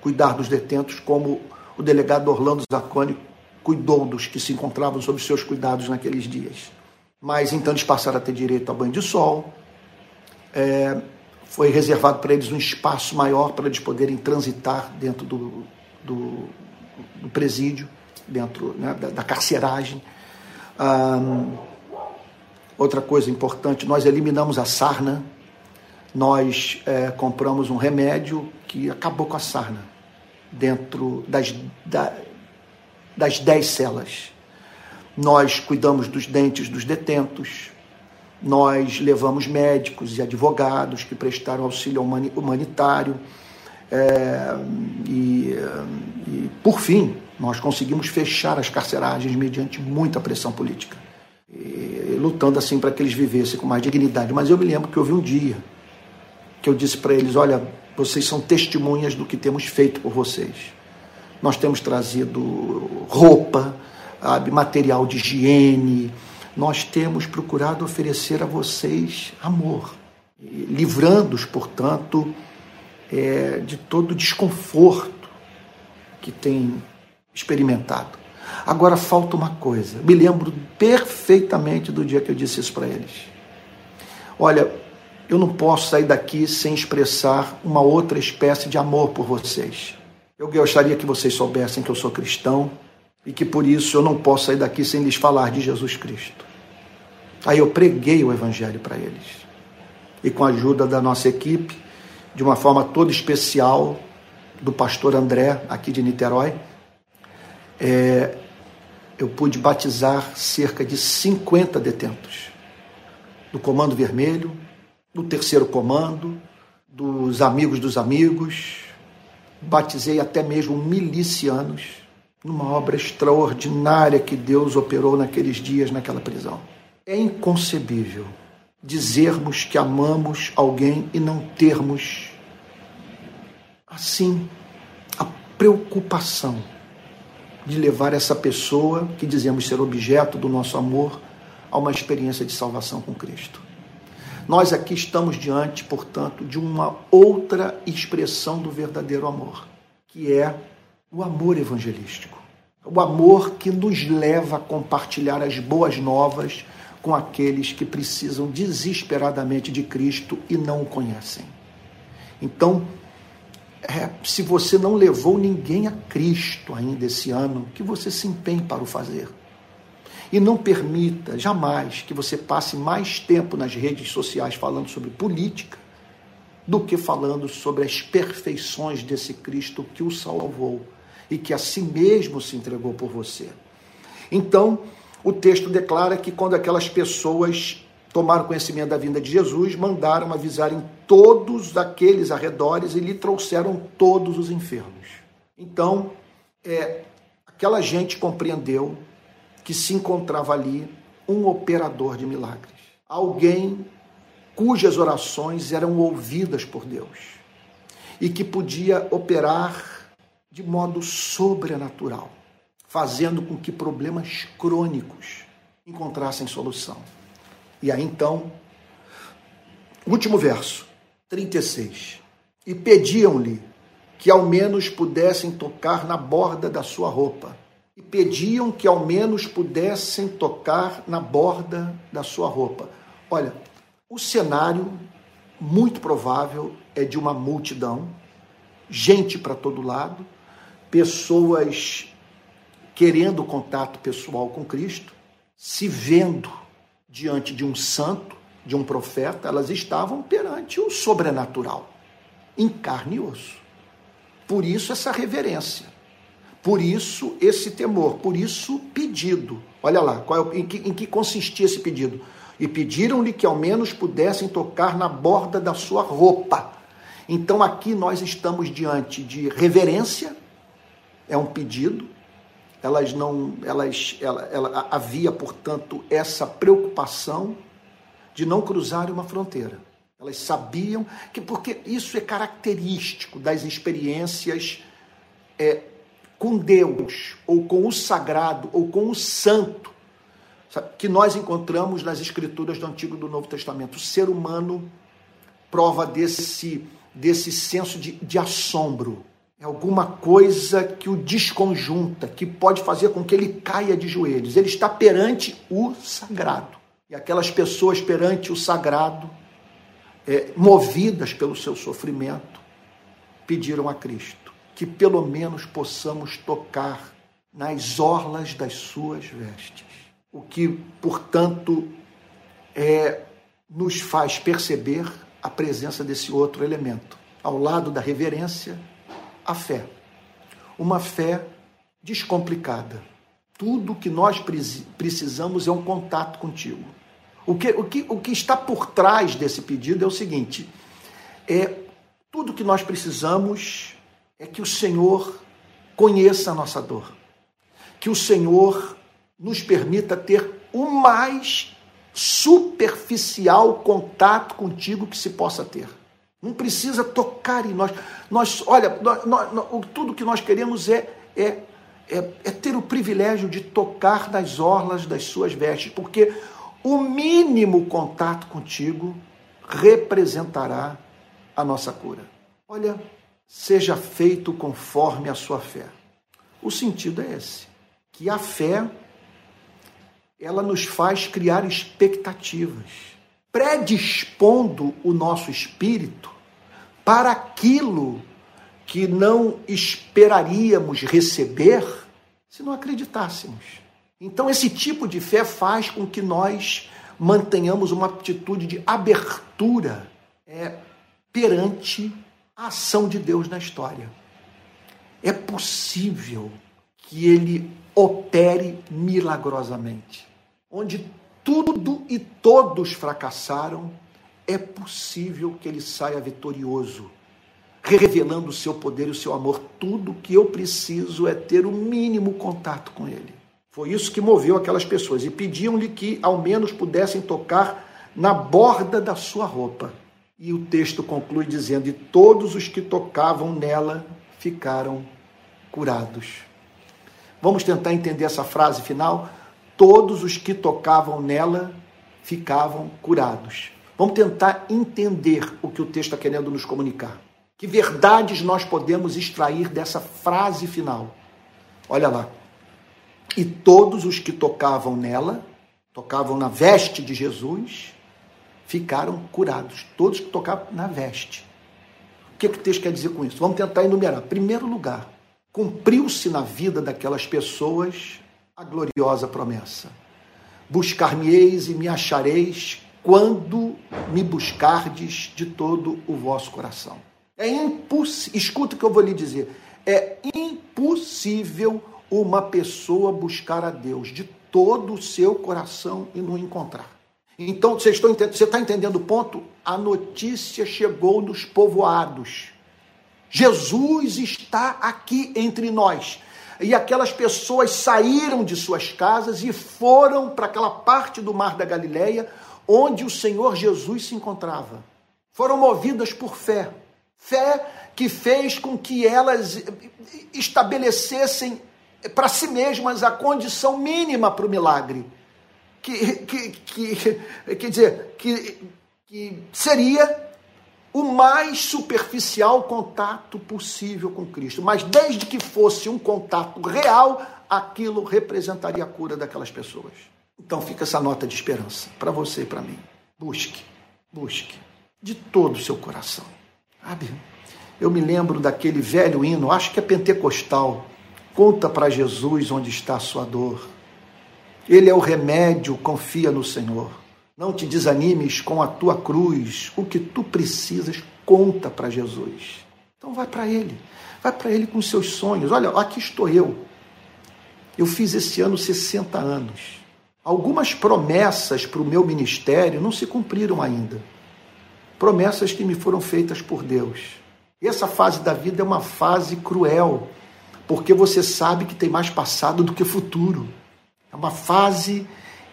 cuidar dos detentos como o delegado Orlando Zacconi cuidou dos que se encontravam sob seus cuidados naqueles dias. Mas então eles passaram a ter direito a banho de sol, é, foi reservado para eles um espaço maior para eles poderem transitar dentro do, do, do presídio, dentro né, da, da, carceragem. outra coisa importante, nós eliminamos a sarna, nós é, compramos um remédio que acabou com a sarna dentro das, da, das dez celas. Nós cuidamos dos dentes dos detentos, nós levamos médicos e advogados que prestaram auxílio humanitário. É, e, e, por fim, nós conseguimos fechar as carceragens mediante muita pressão política, e, lutando assim para que eles vivessem com mais dignidade. Mas eu me lembro que houve um dia que eu disse para eles: olha, vocês são testemunhas do que temos feito por vocês. Nós temos trazido roupa, material de higiene, nós temos procurado oferecer a vocês amor, livrando-os, portanto, é, de todo o desconforto que têm experimentado. Agora falta uma coisa, me lembro perfeitamente do dia que eu disse isso para eles. Olha, eu não posso sair daqui sem expressar uma outra espécie de amor por vocês. Eu gostaria que vocês soubessem que eu sou cristão e que por isso eu não posso sair daqui sem lhes falar de Jesus Cristo. Aí eu preguei o Evangelho para eles. E com a ajuda da nossa equipe, de uma forma toda especial, do pastor André, aqui de Niterói, é, eu pude batizar cerca de 50 detentos do Comando Vermelho, do Terceiro Comando, dos Amigos dos Amigos, batizei até mesmo milicianos numa obra extraordinária que Deus operou naqueles dias naquela prisão. É inconcebível dizermos que amamos alguém e não termos assim a preocupação de levar essa pessoa que dizemos ser objeto do nosso amor a uma experiência de salvação com Cristo. Nós aqui estamos diante, portanto, de uma outra expressão do verdadeiro amor, que é o amor evangelístico. O amor que nos leva a compartilhar as boas novas com aqueles que precisam desesperadamente de Cristo e não o conhecem. Então, é, se você não levou ninguém a Cristo ainda esse ano, que você se empenhe para o fazer. E não permita jamais que você passe mais tempo nas redes sociais falando sobre política do que falando sobre as perfeições desse Cristo que o salvou e que a si mesmo se entregou por você. Então, o texto declara que quando aquelas pessoas tomaram conhecimento da vinda de Jesus, mandaram avisarem todos aqueles arredores e lhe trouxeram todos os enfermos. Então, é, aquela gente compreendeu que se encontrava ali um operador de milagres, alguém cujas orações eram ouvidas por Deus e que podia operar de modo sobrenatural, fazendo com que problemas crônicos encontrassem solução. E aí então, último verso, 36. E pediam-lhe que ao menos pudessem tocar na borda da sua roupa e pediam que ao menos pudessem tocar na borda da sua roupa. Olha, o cenário muito provável é de uma multidão, gente para todo lado, pessoas querendo contato pessoal com Cristo, se vendo diante de um santo, de um profeta, elas estavam perante o sobrenatural, em carne e osso. Por isso essa reverência. Por isso, esse temor, por isso, pedido. Olha lá, qual é, em, que, em que consistia esse pedido? E pediram-lhe que ao menos pudessem tocar na borda da sua roupa. Então aqui nós estamos diante de reverência, é um pedido. Elas não, elas, ela, ela, havia, portanto, essa preocupação de não cruzar uma fronteira. Elas sabiam que, porque isso é característico das experiências é, com Deus, ou com o sagrado, ou com o santo, que nós encontramos nas escrituras do Antigo e do Novo Testamento. O ser humano prova desse, desse senso de, de assombro. É alguma coisa que o desconjunta, que pode fazer com que ele caia de joelhos. Ele está perante o sagrado. E aquelas pessoas perante o sagrado, é, movidas pelo seu sofrimento, pediram a Cristo que pelo menos possamos tocar nas orlas das suas vestes. O que, portanto, é, nos faz perceber a presença desse outro elemento. Ao lado da reverência, a fé. Uma fé descomplicada. Tudo que nós precisamos é um contato contigo. O que, o, que, o que está por trás desse pedido é o seguinte: é tudo que nós precisamos é que o Senhor conheça a nossa dor, que o Senhor nos permita ter o mais superficial contato contigo que se possa ter. Não precisa tocar em nós. Nós, olha, nós, nós, tudo que nós queremos é, é, é, é ter o privilégio de tocar nas orlas das suas vestes, porque o mínimo contato contigo representará a nossa cura. Olha, seja feito conforme a sua fé. O sentido é esse, que a fé ela nos faz criar expectativas, predispondo o nosso espírito para aquilo que não esperaríamos receber se não acreditássemos. Então, esse tipo de fé faz com que nós mantenhamos uma atitude de abertura é, perante a ação de Deus na história. É possível que ele opere milagrosamente. Onde tudo e todos fracassaram, é possível que ele saia vitorioso, revelando o seu poder e o seu amor. Tudo que eu preciso é ter o mínimo contato com ele. Foi isso que moveu aquelas pessoas e pediam-lhe que ao menos pudessem tocar na borda da sua roupa. E o texto conclui dizendo: E todos os que tocavam nela ficaram curados. Vamos tentar entender essa frase final? Todos os que tocavam nela ficavam curados. Vamos tentar entender o que o texto está querendo nos comunicar. Que verdades nós podemos extrair dessa frase final? Olha lá. E todos os que tocavam nela, tocavam na veste de Jesus, ficaram curados. Todos que tocavam na veste. O que, que o texto quer dizer com isso? Vamos tentar enumerar. Primeiro lugar, cumpriu-se na vida daquelas pessoas a gloriosa promessa: Buscar-me-eis e me achareis quando me buscardes de todo o vosso coração. É impossível, escuta o que eu vou lhe dizer, é impossível uma pessoa buscar a Deus de todo o seu coração e não encontrar. Então, você está entendendo o ponto? A notícia chegou nos povoados. Jesus está aqui entre nós. E aquelas pessoas saíram de suas casas e foram para aquela parte do mar da Galileia onde o Senhor Jesus se encontrava. Foram movidas por fé. Fé que fez com que elas estabelecessem para si mesmas a condição mínima para o milagre. Que, que, que, quer dizer, que, que seria o mais superficial contato possível com Cristo. Mas desde que fosse um contato real, aquilo representaria a cura daquelas pessoas. Então fica essa nota de esperança para você e para mim. Busque, busque de todo o seu coração. Sabe? Eu me lembro daquele velho hino, acho que é pentecostal, Conta para Jesus onde está a sua dor. Ele é o remédio, confia no Senhor. Não te desanimes com a tua cruz. O que tu precisas, conta para Jesus. Então vai para Ele. Vai para Ele com seus sonhos. Olha, aqui estou eu. Eu fiz esse ano 60 anos. Algumas promessas para o meu ministério não se cumpriram ainda. Promessas que me foram feitas por Deus. Essa fase da vida é uma fase cruel porque você sabe que tem mais passado do que futuro. É uma fase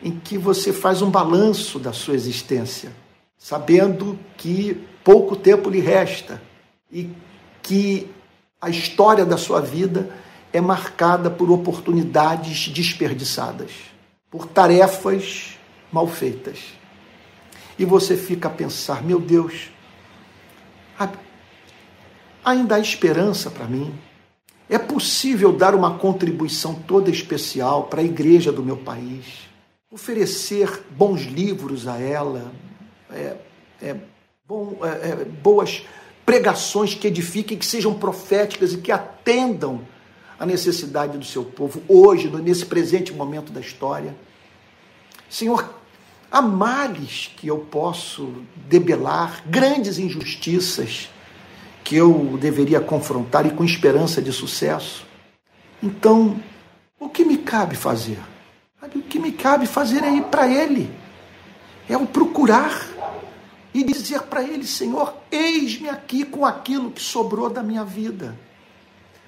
em que você faz um balanço da sua existência, sabendo que pouco tempo lhe resta e que a história da sua vida é marcada por oportunidades desperdiçadas, por tarefas mal feitas. E você fica a pensar: meu Deus, ainda há esperança para mim? É possível dar uma contribuição toda especial para a igreja do meu país? Oferecer bons livros a ela, é, é, bom, é, é boas pregações que edifiquem, que sejam proféticas e que atendam a necessidade do seu povo hoje, nesse presente momento da história. Senhor, há males que eu posso debelar, grandes injustiças que eu deveria confrontar e com esperança de sucesso. Então, o que me cabe fazer? O que me cabe fazer é ir para Ele, é o procurar e dizer para Ele: Senhor, eis-me aqui com aquilo que sobrou da minha vida.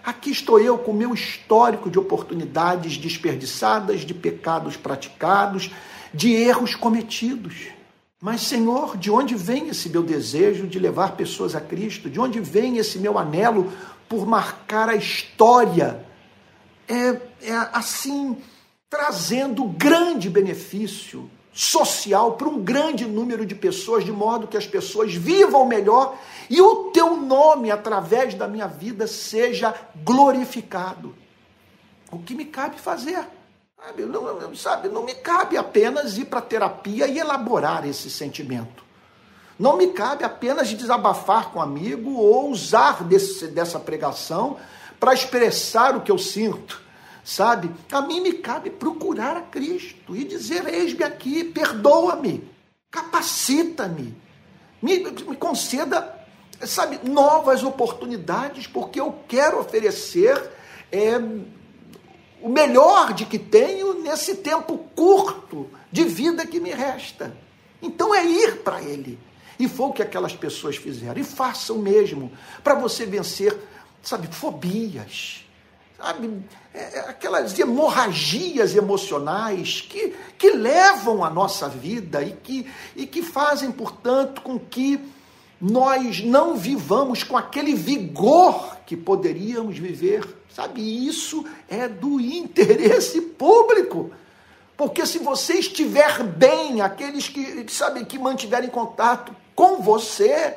Aqui estou eu com o meu histórico de oportunidades desperdiçadas, de pecados praticados, de erros cometidos. Mas, Senhor, de onde vem esse meu desejo de levar pessoas a Cristo? De onde vem esse meu anelo por marcar a história? É, é assim, trazendo grande benefício social para um grande número de pessoas, de modo que as pessoas vivam melhor e o teu nome, através da minha vida, seja glorificado. O que me cabe fazer? Sabe, não, sabe, não me cabe apenas ir para terapia e elaborar esse sentimento. Não me cabe apenas desabafar com um amigo ou usar desse, dessa pregação para expressar o que eu sinto sabe? A mim me cabe procurar a Cristo e dizer: Eis-me aqui, perdoa-me, capacita-me, me, me conceda, sabe, novas oportunidades, porque eu quero oferecer é, o melhor de que tenho nesse tempo curto de vida que me resta. Então é ir para Ele. E foi o que aquelas pessoas fizeram. E façam mesmo, para você vencer, sabe, fobias sabe, é, é, aquelas hemorragias emocionais que, que levam a nossa vida e que, e que fazem, portanto, com que nós não vivamos com aquele vigor que poderíamos viver. Sabe, isso é do interesse público. Porque se você estiver bem, aqueles que, sabe, que mantiverem contato com você,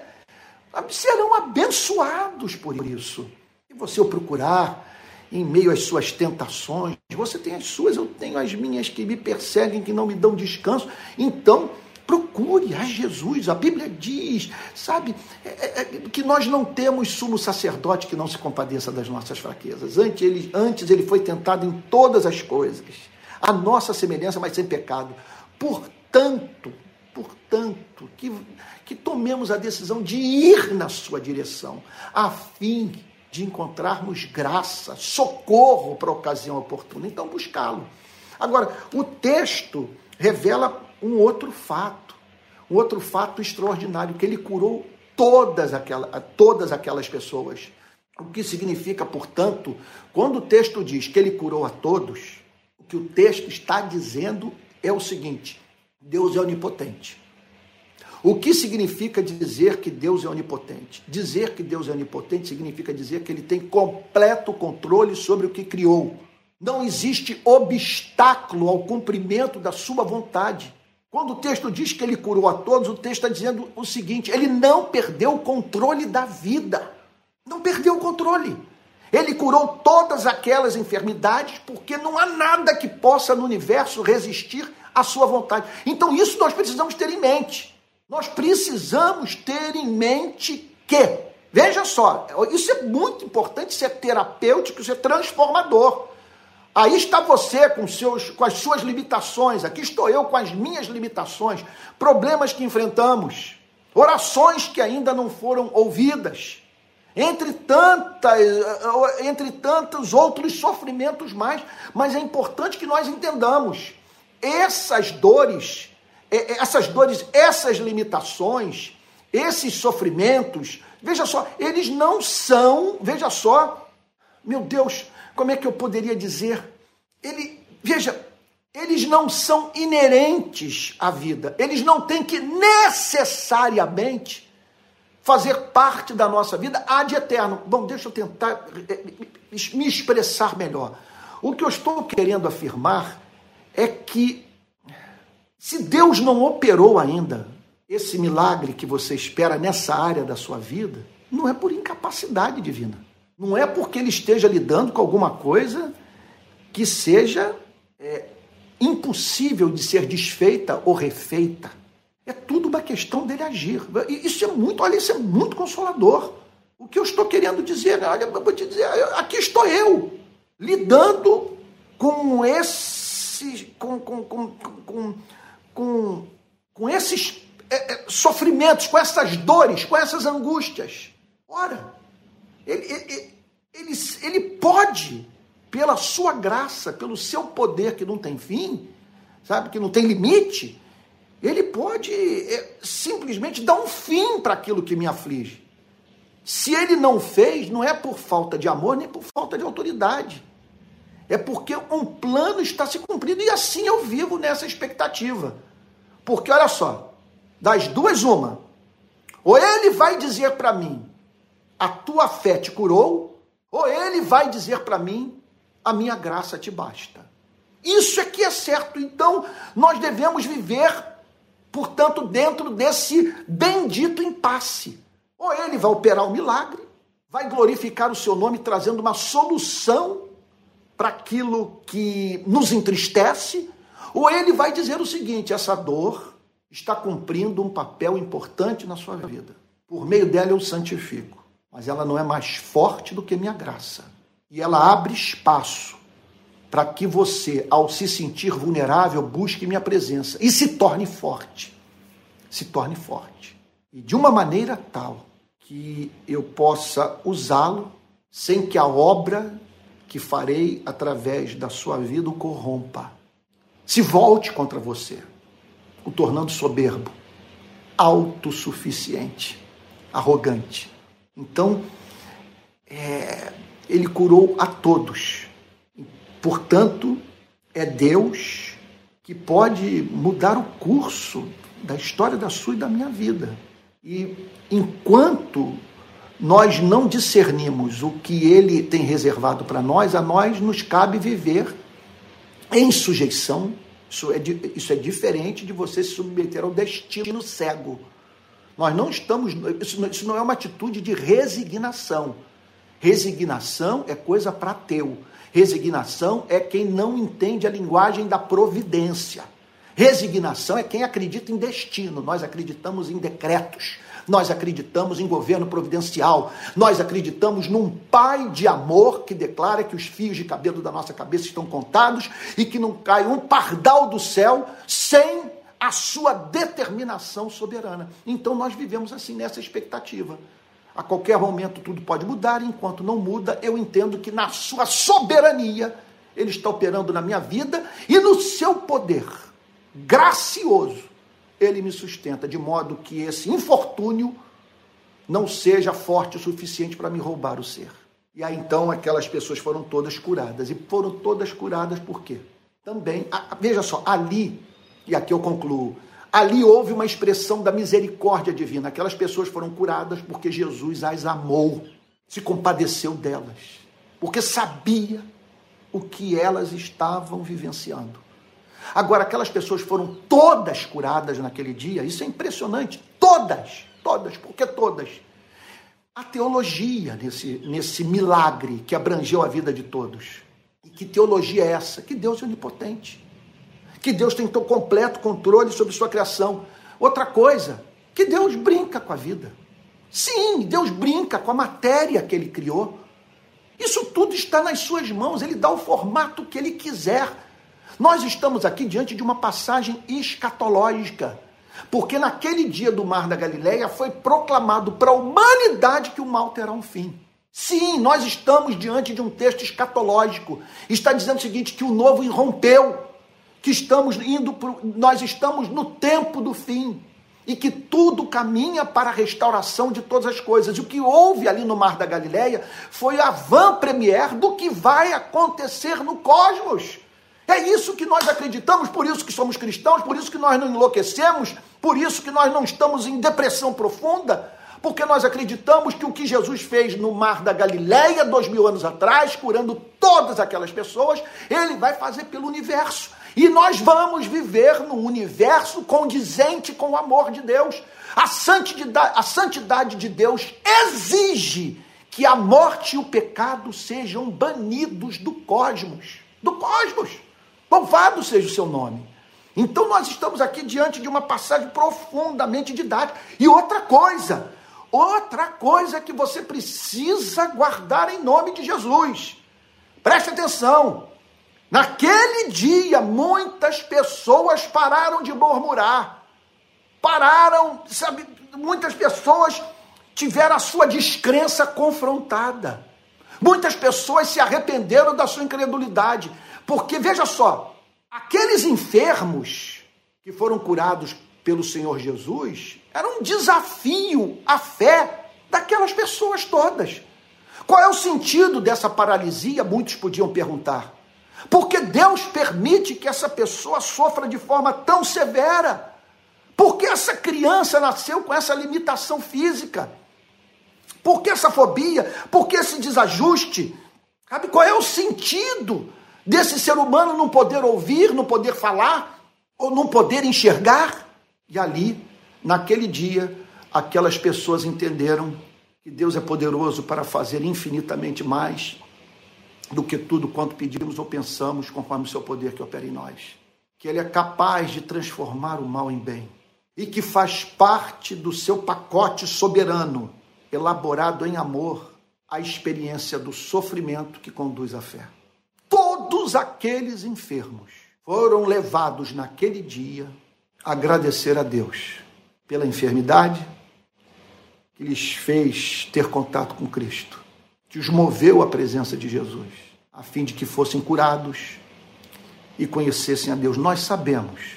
serão abençoados por isso. E você o procurar, em meio às suas tentações. Você tem as suas, eu tenho as minhas que me perseguem, que não me dão descanso. Então, procure a Jesus. A Bíblia diz, sabe, é, é, é, que nós não temos sumo sacerdote que não se compadeça das nossas fraquezas. Antes ele, antes ele foi tentado em todas as coisas, a nossa semelhança, mas sem pecado. Portanto, portanto, que, que tomemos a decisão de ir na sua direção, a fim de encontrarmos graça, socorro para a ocasião oportuna. Então, buscá-lo. Agora, o texto revela um outro fato, outro fato extraordinário, que ele curou todas, aquelas, todas aquelas pessoas. O que significa, portanto, quando o texto diz que ele curou a todos, o que o texto está dizendo é o seguinte: Deus é onipotente. O que significa dizer que Deus é onipotente? Dizer que Deus é onipotente significa dizer que ele tem completo controle sobre o que criou. Não existe obstáculo ao cumprimento da sua vontade. Quando o texto diz que ele curou a todos, o texto está dizendo o seguinte: ele não perdeu o controle da vida. Não perdeu o controle. Ele curou todas aquelas enfermidades, porque não há nada que possa no universo resistir à sua vontade. Então, isso nós precisamos ter em mente. Nós precisamos ter em mente que, veja só, isso é muito importante, isso é terapêutico, isso é transformador. Aí está você com, seus, com as suas limitações, aqui estou eu com as minhas limitações, problemas que enfrentamos, orações que ainda não foram ouvidas, entre, tantas, entre tantos outros sofrimentos mais, mas é importante que nós entendamos, essas dores essas dores, essas limitações, esses sofrimentos, veja só, eles não são, veja só, meu Deus, como é que eu poderia dizer? Ele, veja, eles não são inerentes à vida, eles não têm que necessariamente fazer parte da nossa vida ad eterno. Bom, deixa eu tentar eh, me expressar melhor. O que eu estou querendo afirmar é que se Deus não operou ainda esse milagre que você espera nessa área da sua vida, não é por incapacidade divina. Não é porque ele esteja lidando com alguma coisa que seja é, impossível de ser desfeita ou refeita. É tudo uma questão dele agir. Isso é muito, olha, isso é muito consolador. O que eu estou querendo dizer, olha, eu vou te dizer, aqui estou eu, lidando com esses, com, com, com, com, com, com esses é, é, sofrimentos, com essas dores, com essas angústias. Ora, ele, ele, ele, ele pode, pela sua graça, pelo seu poder que não tem fim, sabe, que não tem limite, ele pode é, simplesmente dar um fim para aquilo que me aflige. Se ele não fez, não é por falta de amor nem por falta de autoridade. É porque um plano está se cumprindo e assim eu vivo nessa expectativa. Porque olha só, das duas uma, ou ele vai dizer para mim, a tua fé te curou, ou ele vai dizer para mim, a minha graça te basta. Isso é que é certo. Então, nós devemos viver portanto, dentro desse bendito impasse. Ou ele vai operar um milagre, vai glorificar o seu nome, trazendo uma solução para aquilo que nos entristece, ou ele vai dizer o seguinte: essa dor está cumprindo um papel importante na sua vida. Por meio dela eu santifico, mas ela não é mais forte do que minha graça. E ela abre espaço para que você, ao se sentir vulnerável, busque minha presença e se torne forte. Se torne forte. E de uma maneira tal que eu possa usá-lo sem que a obra que farei através da sua vida o corrompa. Se volte contra você, o tornando soberbo, autossuficiente, arrogante. Então, é, ele curou a todos Portanto, é Deus que pode mudar o curso da história da sua e da minha vida. E enquanto nós não discernimos o que ele tem reservado para nós, a nós nos cabe viver em sujeição. Isso é, isso é diferente de você se submeter ao destino cego. Nós não estamos. Isso, não é uma atitude de resignação. Resignação é coisa para ateu. Resignação é quem não entende a linguagem da providência. Resignação é quem acredita em destino. Nós acreditamos em decretos. Nós acreditamos em governo providencial. Nós acreditamos num pai de amor que declara que os fios de cabelo da nossa cabeça estão contados e que não cai um pardal do céu sem a sua determinação soberana. Então nós vivemos assim nessa expectativa. A qualquer momento tudo pode mudar, enquanto não muda, eu entendo que na sua soberania ele está operando na minha vida e no seu poder gracioso ele me sustenta, de modo que esse infortúnio não seja forte o suficiente para me roubar o ser. E aí então aquelas pessoas foram todas curadas. E foram todas curadas por quê? Também, veja só, ali, e aqui eu concluo, Ali houve uma expressão da misericórdia divina. Aquelas pessoas foram curadas porque Jesus as amou, se compadeceu delas, porque sabia o que elas estavam vivenciando. Agora, aquelas pessoas foram todas curadas naquele dia, isso é impressionante. Todas, todas, porque todas. A teologia nesse, nesse milagre que abrangeu a vida de todos. E que teologia é essa? Que Deus é onipotente que Deus tem completo controle sobre sua criação. Outra coisa, que Deus brinca com a vida. Sim, Deus brinca com a matéria que ele criou. Isso tudo está nas suas mãos, ele dá o formato que ele quiser. Nós estamos aqui diante de uma passagem escatológica, porque naquele dia do Mar da Galileia foi proclamado para a humanidade que o mal terá um fim. Sim, nós estamos diante de um texto escatológico. Está dizendo o seguinte: que o novo irrompeu que estamos indo pro, nós estamos no tempo do fim e que tudo caminha para a restauração de todas as coisas. O que houve ali no Mar da Galileia foi a van premier do que vai acontecer no cosmos. É isso que nós acreditamos, por isso que somos cristãos, por isso que nós não enlouquecemos, por isso que nós não estamos em depressão profunda, porque nós acreditamos que o que Jesus fez no mar da Galileia, dois mil anos atrás, curando todas aquelas pessoas, ele vai fazer pelo universo. E nós vamos viver num universo condizente com o amor de Deus. A santidade, a santidade de Deus exige que a morte e o pecado sejam banidos do cosmos. Do cosmos. Louvado seja o seu nome. Então nós estamos aqui diante de uma passagem profundamente didática. E outra coisa, outra coisa que você precisa guardar em nome de Jesus. Preste atenção. Naquele dia, muitas pessoas pararam de murmurar. Pararam, sabe, muitas pessoas tiveram a sua descrença confrontada. Muitas pessoas se arrependeram da sua incredulidade. Porque, veja só, aqueles enfermos que foram curados pelo Senhor Jesus era um desafio à fé daquelas pessoas todas. Qual é o sentido dessa paralisia? Muitos podiam perguntar. Porque Deus permite que essa pessoa sofra de forma tão severa? Porque essa criança nasceu com essa limitação física? Por que essa fobia? Por que esse desajuste? Sabe qual é o sentido desse ser humano não poder ouvir, não poder falar, ou não poder enxergar? E ali, naquele dia, aquelas pessoas entenderam que Deus é poderoso para fazer infinitamente mais do que tudo quanto pedimos ou pensamos, conforme o seu poder que opera em nós. Que Ele é capaz de transformar o mal em bem e que faz parte do seu pacote soberano elaborado em amor, a experiência do sofrimento que conduz à fé. Todos aqueles enfermos foram levados naquele dia a agradecer a Deus pela enfermidade que lhes fez ter contato com Cristo, que os moveu à presença de Jesus, a fim de que fossem curados e conhecessem a Deus. Nós sabemos,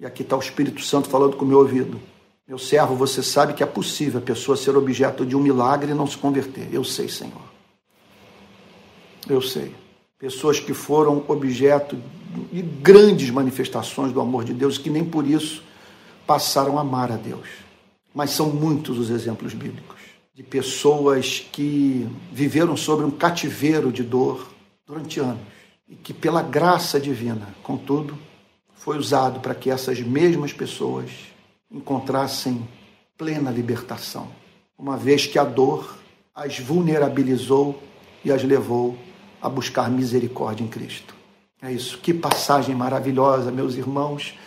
e aqui está o Espírito Santo falando com o meu ouvido, meu servo, você sabe que é possível a pessoa ser objeto de um milagre e não se converter. Eu sei, Senhor. Eu sei. Pessoas que foram objeto de grandes manifestações do amor de Deus que nem por isso passaram a amar a Deus. Mas são muitos os exemplos bíblicos de pessoas que viveram sobre um cativeiro de dor durante anos e que, pela graça divina, contudo, foi usado para que essas mesmas pessoas encontrassem plena libertação, uma vez que a dor as vulnerabilizou e as levou a buscar misericórdia em Cristo. É isso. Que passagem maravilhosa, meus irmãos.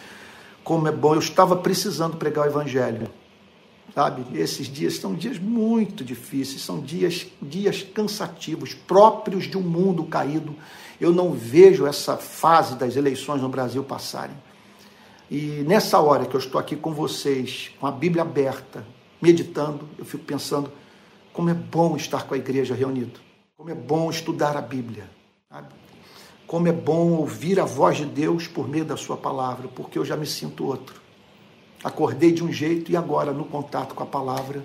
Como é bom. Eu estava precisando pregar o Evangelho. Sabe? Esses dias são dias muito difíceis, são dias, dias cansativos, próprios de um mundo caído. Eu não vejo essa fase das eleições no Brasil passarem. E nessa hora que eu estou aqui com vocês, com a Bíblia aberta, meditando, eu fico pensando como é bom estar com a igreja reunido, como é bom estudar a Bíblia, sabe? como é bom ouvir a voz de Deus por meio da Sua palavra, porque eu já me sinto outro. Acordei de um jeito e agora, no contato com a palavra,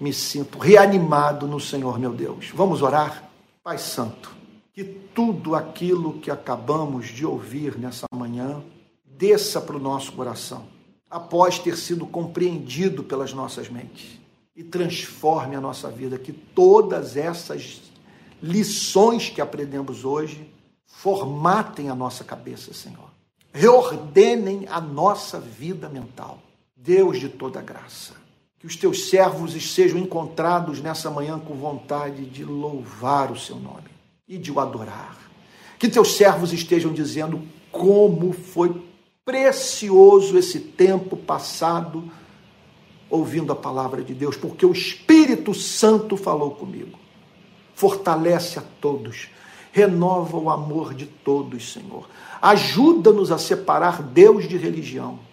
me sinto reanimado no Senhor meu Deus. Vamos orar? Pai Santo, que tudo aquilo que acabamos de ouvir nessa manhã, desça para o nosso coração, após ter sido compreendido pelas nossas mentes, e transforme a nossa vida, que todas essas lições que aprendemos hoje formatem a nossa cabeça, Senhor. Reordenem a nossa vida mental. Deus de toda graça. Que os teus servos sejam encontrados nessa manhã com vontade de louvar o seu nome e de o adorar. Que teus servos estejam dizendo como foi precioso esse tempo passado ouvindo a palavra de Deus, porque o Espírito Santo falou comigo. Fortalece a todos, renova o amor de todos, Senhor. Ajuda-nos a separar Deus de religião.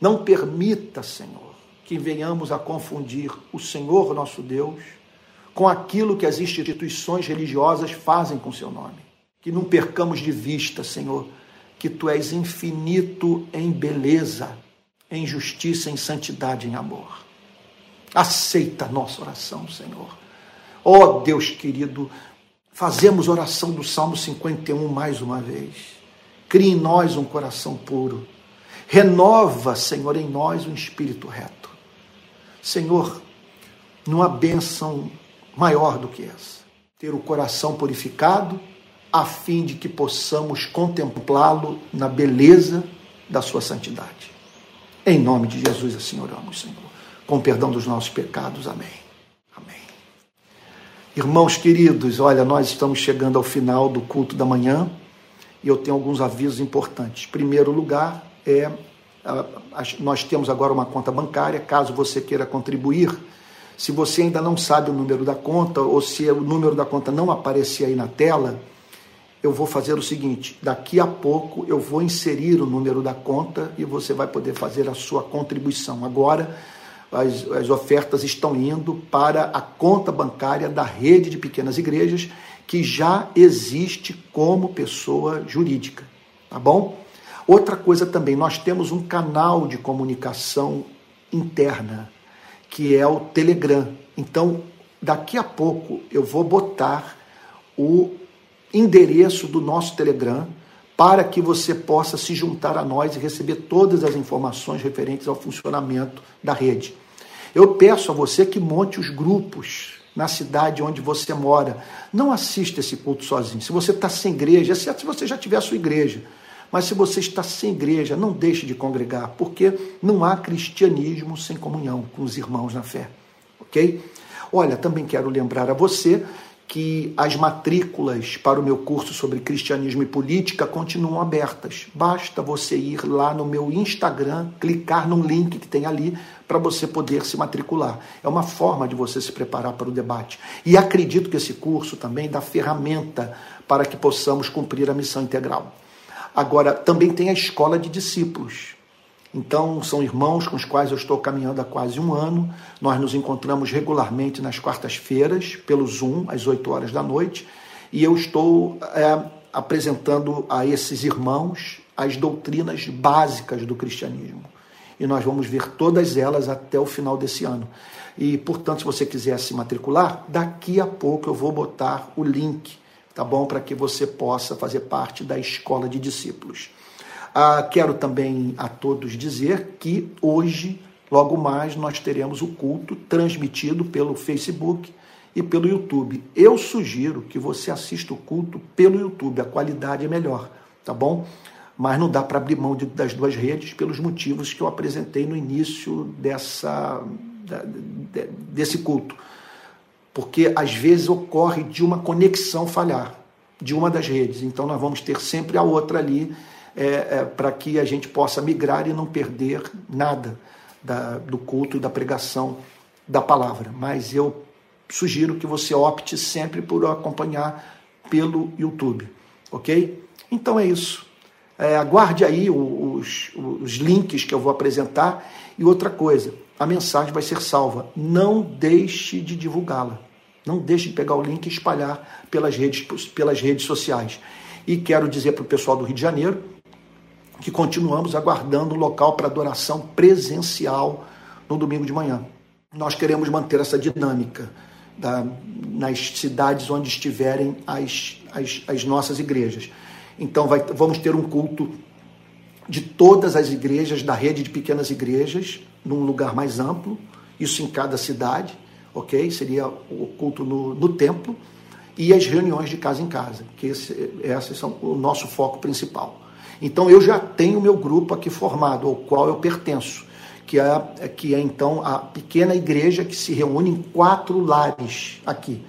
Não permita, Senhor, que venhamos a confundir o Senhor nosso Deus com aquilo que as instituições religiosas fazem com seu nome. Que não percamos de vista, Senhor, que tu és infinito em beleza, em justiça, em santidade, em amor. Aceita a nossa oração, Senhor. Ó oh, Deus querido, fazemos oração do Salmo 51 mais uma vez. Cria em nós um coração puro. Renova, Senhor, em nós um espírito reto. Senhor, Não há bênção maior do que essa. Ter o coração purificado, a fim de que possamos contemplá-lo na beleza da sua santidade. Em nome de Jesus assim oramos, Senhor. Com perdão dos nossos pecados. Amém. Amém. Irmãos queridos, olha, nós estamos chegando ao final do culto da manhã e eu tenho alguns avisos importantes. Primeiro lugar, é nós temos agora uma conta bancária, caso você queira contribuir. Se você ainda não sabe o número da conta ou se o número da conta não aparecer aí na tela, eu vou fazer o seguinte: daqui a pouco eu vou inserir o número da conta e você vai poder fazer a sua contribuição. Agora, as, as ofertas estão indo para a conta bancária da rede de pequenas igrejas, que já existe como pessoa jurídica. Tá bom? Outra coisa também, nós temos um canal de comunicação interna, que é o Telegram. Então, daqui a pouco eu vou botar o endereço do nosso Telegram para que você possa se juntar a nós e receber todas as informações referentes ao funcionamento da rede. Eu peço a você que monte os grupos na cidade onde você mora. Não assista esse culto sozinho. Se você está sem igreja, se você já tiver a sua igreja. Mas se você está sem igreja, não deixe de congregar, porque não há cristianismo sem comunhão com os irmãos na fé. Ok? Olha, também quero lembrar a você que as matrículas para o meu curso sobre cristianismo e política continuam abertas. Basta você ir lá no meu Instagram, clicar no link que tem ali para você poder se matricular. É uma forma de você se preparar para o debate. E acredito que esse curso também dá ferramenta para que possamos cumprir a missão integral. Agora, também tem a escola de discípulos. Então, são irmãos com os quais eu estou caminhando há quase um ano. Nós nos encontramos regularmente nas quartas-feiras, pelo Zoom, às 8 horas da noite, e eu estou é, apresentando a esses irmãos as doutrinas básicas do cristianismo. E nós vamos ver todas elas até o final desse ano. E, portanto, se você quiser se matricular, daqui a pouco eu vou botar o link tá bom? Para que você possa fazer parte da escola de discípulos. Ah, quero também a todos dizer que hoje, logo mais, nós teremos o culto transmitido pelo Facebook e pelo YouTube. Eu sugiro que você assista o culto pelo YouTube, a qualidade é melhor, tá bom? Mas não dá para abrir mão de, das duas redes pelos motivos que eu apresentei no início dessa, desse culto porque às vezes ocorre de uma conexão falhar de uma das redes. Então nós vamos ter sempre a outra ali é, é, para que a gente possa migrar e não perder nada da, do culto e da pregação da palavra. Mas eu sugiro que você opte sempre por acompanhar pelo YouTube, ok? Então é isso. É, aguarde aí os, os links que eu vou apresentar. E outra coisa, a mensagem vai ser salva. Não deixe de divulgá-la. Não deixe de pegar o link e espalhar pelas redes, pelas redes sociais. E quero dizer para o pessoal do Rio de Janeiro que continuamos aguardando um local para adoração presencial no domingo de manhã. Nós queremos manter essa dinâmica da, nas cidades onde estiverem as, as, as nossas igrejas. Então vai, vamos ter um culto de todas as igrejas da rede de pequenas igrejas num lugar mais amplo, isso em cada cidade ok? Seria o culto no, no templo e as reuniões de casa em casa, que esse, esses são o nosso foco principal. Então eu já tenho meu grupo aqui formado, ao qual eu pertenço, que é, que é então a pequena igreja que se reúne em quatro lares aqui.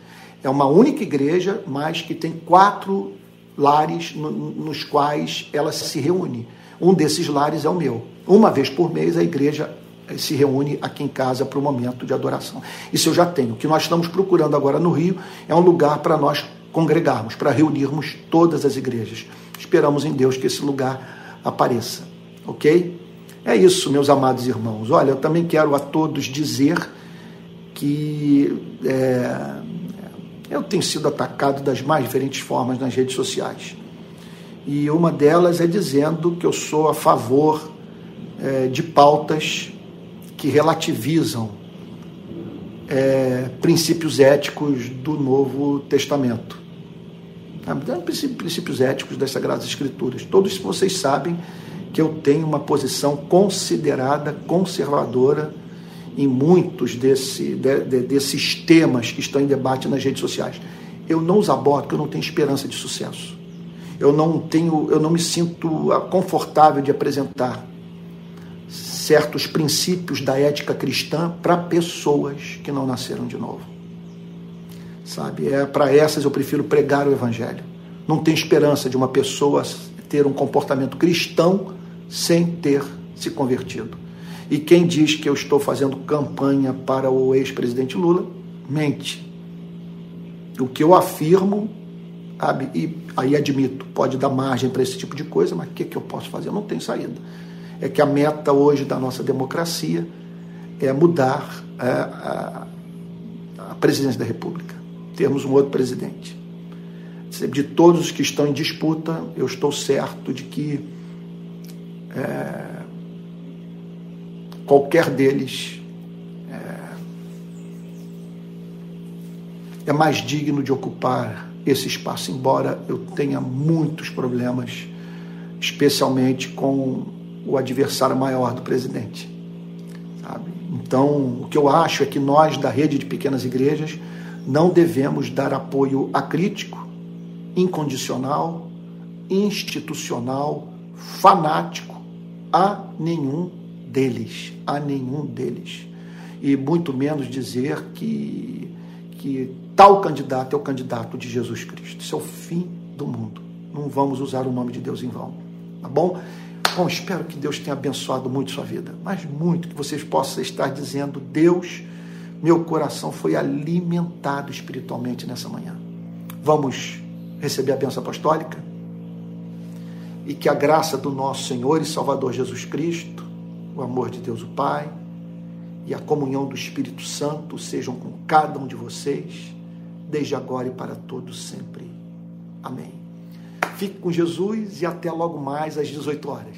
É uma única igreja, mas que tem quatro lares no, nos quais ela se reúne. Um desses lares é o meu. Uma vez por mês a igreja se reúne aqui em casa para o momento de adoração. Isso eu já tenho. O que nós estamos procurando agora no Rio é um lugar para nós congregarmos, para reunirmos todas as igrejas. Esperamos em Deus que esse lugar apareça, ok? É isso, meus amados irmãos. Olha, eu também quero a todos dizer que é, eu tenho sido atacado das mais diferentes formas nas redes sociais. E uma delas é dizendo que eu sou a favor é, de pautas que relativizam é, princípios éticos do Novo Testamento. Princípios éticos das Sagradas Escrituras. Todos vocês sabem que eu tenho uma posição considerada conservadora em muitos desse, de, de, desses temas que estão em debate nas redes sociais. Eu não os abordo porque eu não tenho esperança de sucesso. Eu não tenho, eu não me sinto confortável de apresentar certos princípios da ética cristã para pessoas que não nasceram de novo. Sabe? É para essas eu prefiro pregar o evangelho. Não tem esperança de uma pessoa ter um comportamento cristão sem ter se convertido. E quem diz que eu estou fazendo campanha para o ex-presidente Lula, mente. O que eu afirmo, sabe, e aí admito, pode dar margem para esse tipo de coisa, mas o que, que eu posso fazer? Eu não tenho saída é que a meta hoje da nossa democracia é mudar é, a, a presidência da República, termos um outro presidente. De todos os que estão em disputa, eu estou certo de que é, qualquer deles é, é mais digno de ocupar esse espaço, embora eu tenha muitos problemas, especialmente com o adversário maior do presidente. Sabe? Então, o que eu acho é que nós, da rede de pequenas igrejas, não devemos dar apoio acrítico, incondicional, institucional, fanático a nenhum deles, a nenhum deles. E muito menos dizer que, que tal candidato é o candidato de Jesus Cristo. Isso é o fim do mundo. Não vamos usar o nome de Deus em vão. Tá bom? Bom, espero que Deus tenha abençoado muito sua vida, mas muito que vocês possam estar dizendo: Deus, meu coração foi alimentado espiritualmente nessa manhã. Vamos receber a bênção apostólica? E que a graça do nosso Senhor e Salvador Jesus Cristo, o amor de Deus o Pai e a comunhão do Espírito Santo sejam com cada um de vocês, desde agora e para todos sempre. Amém. Fique com Jesus e até logo mais às 18 horas.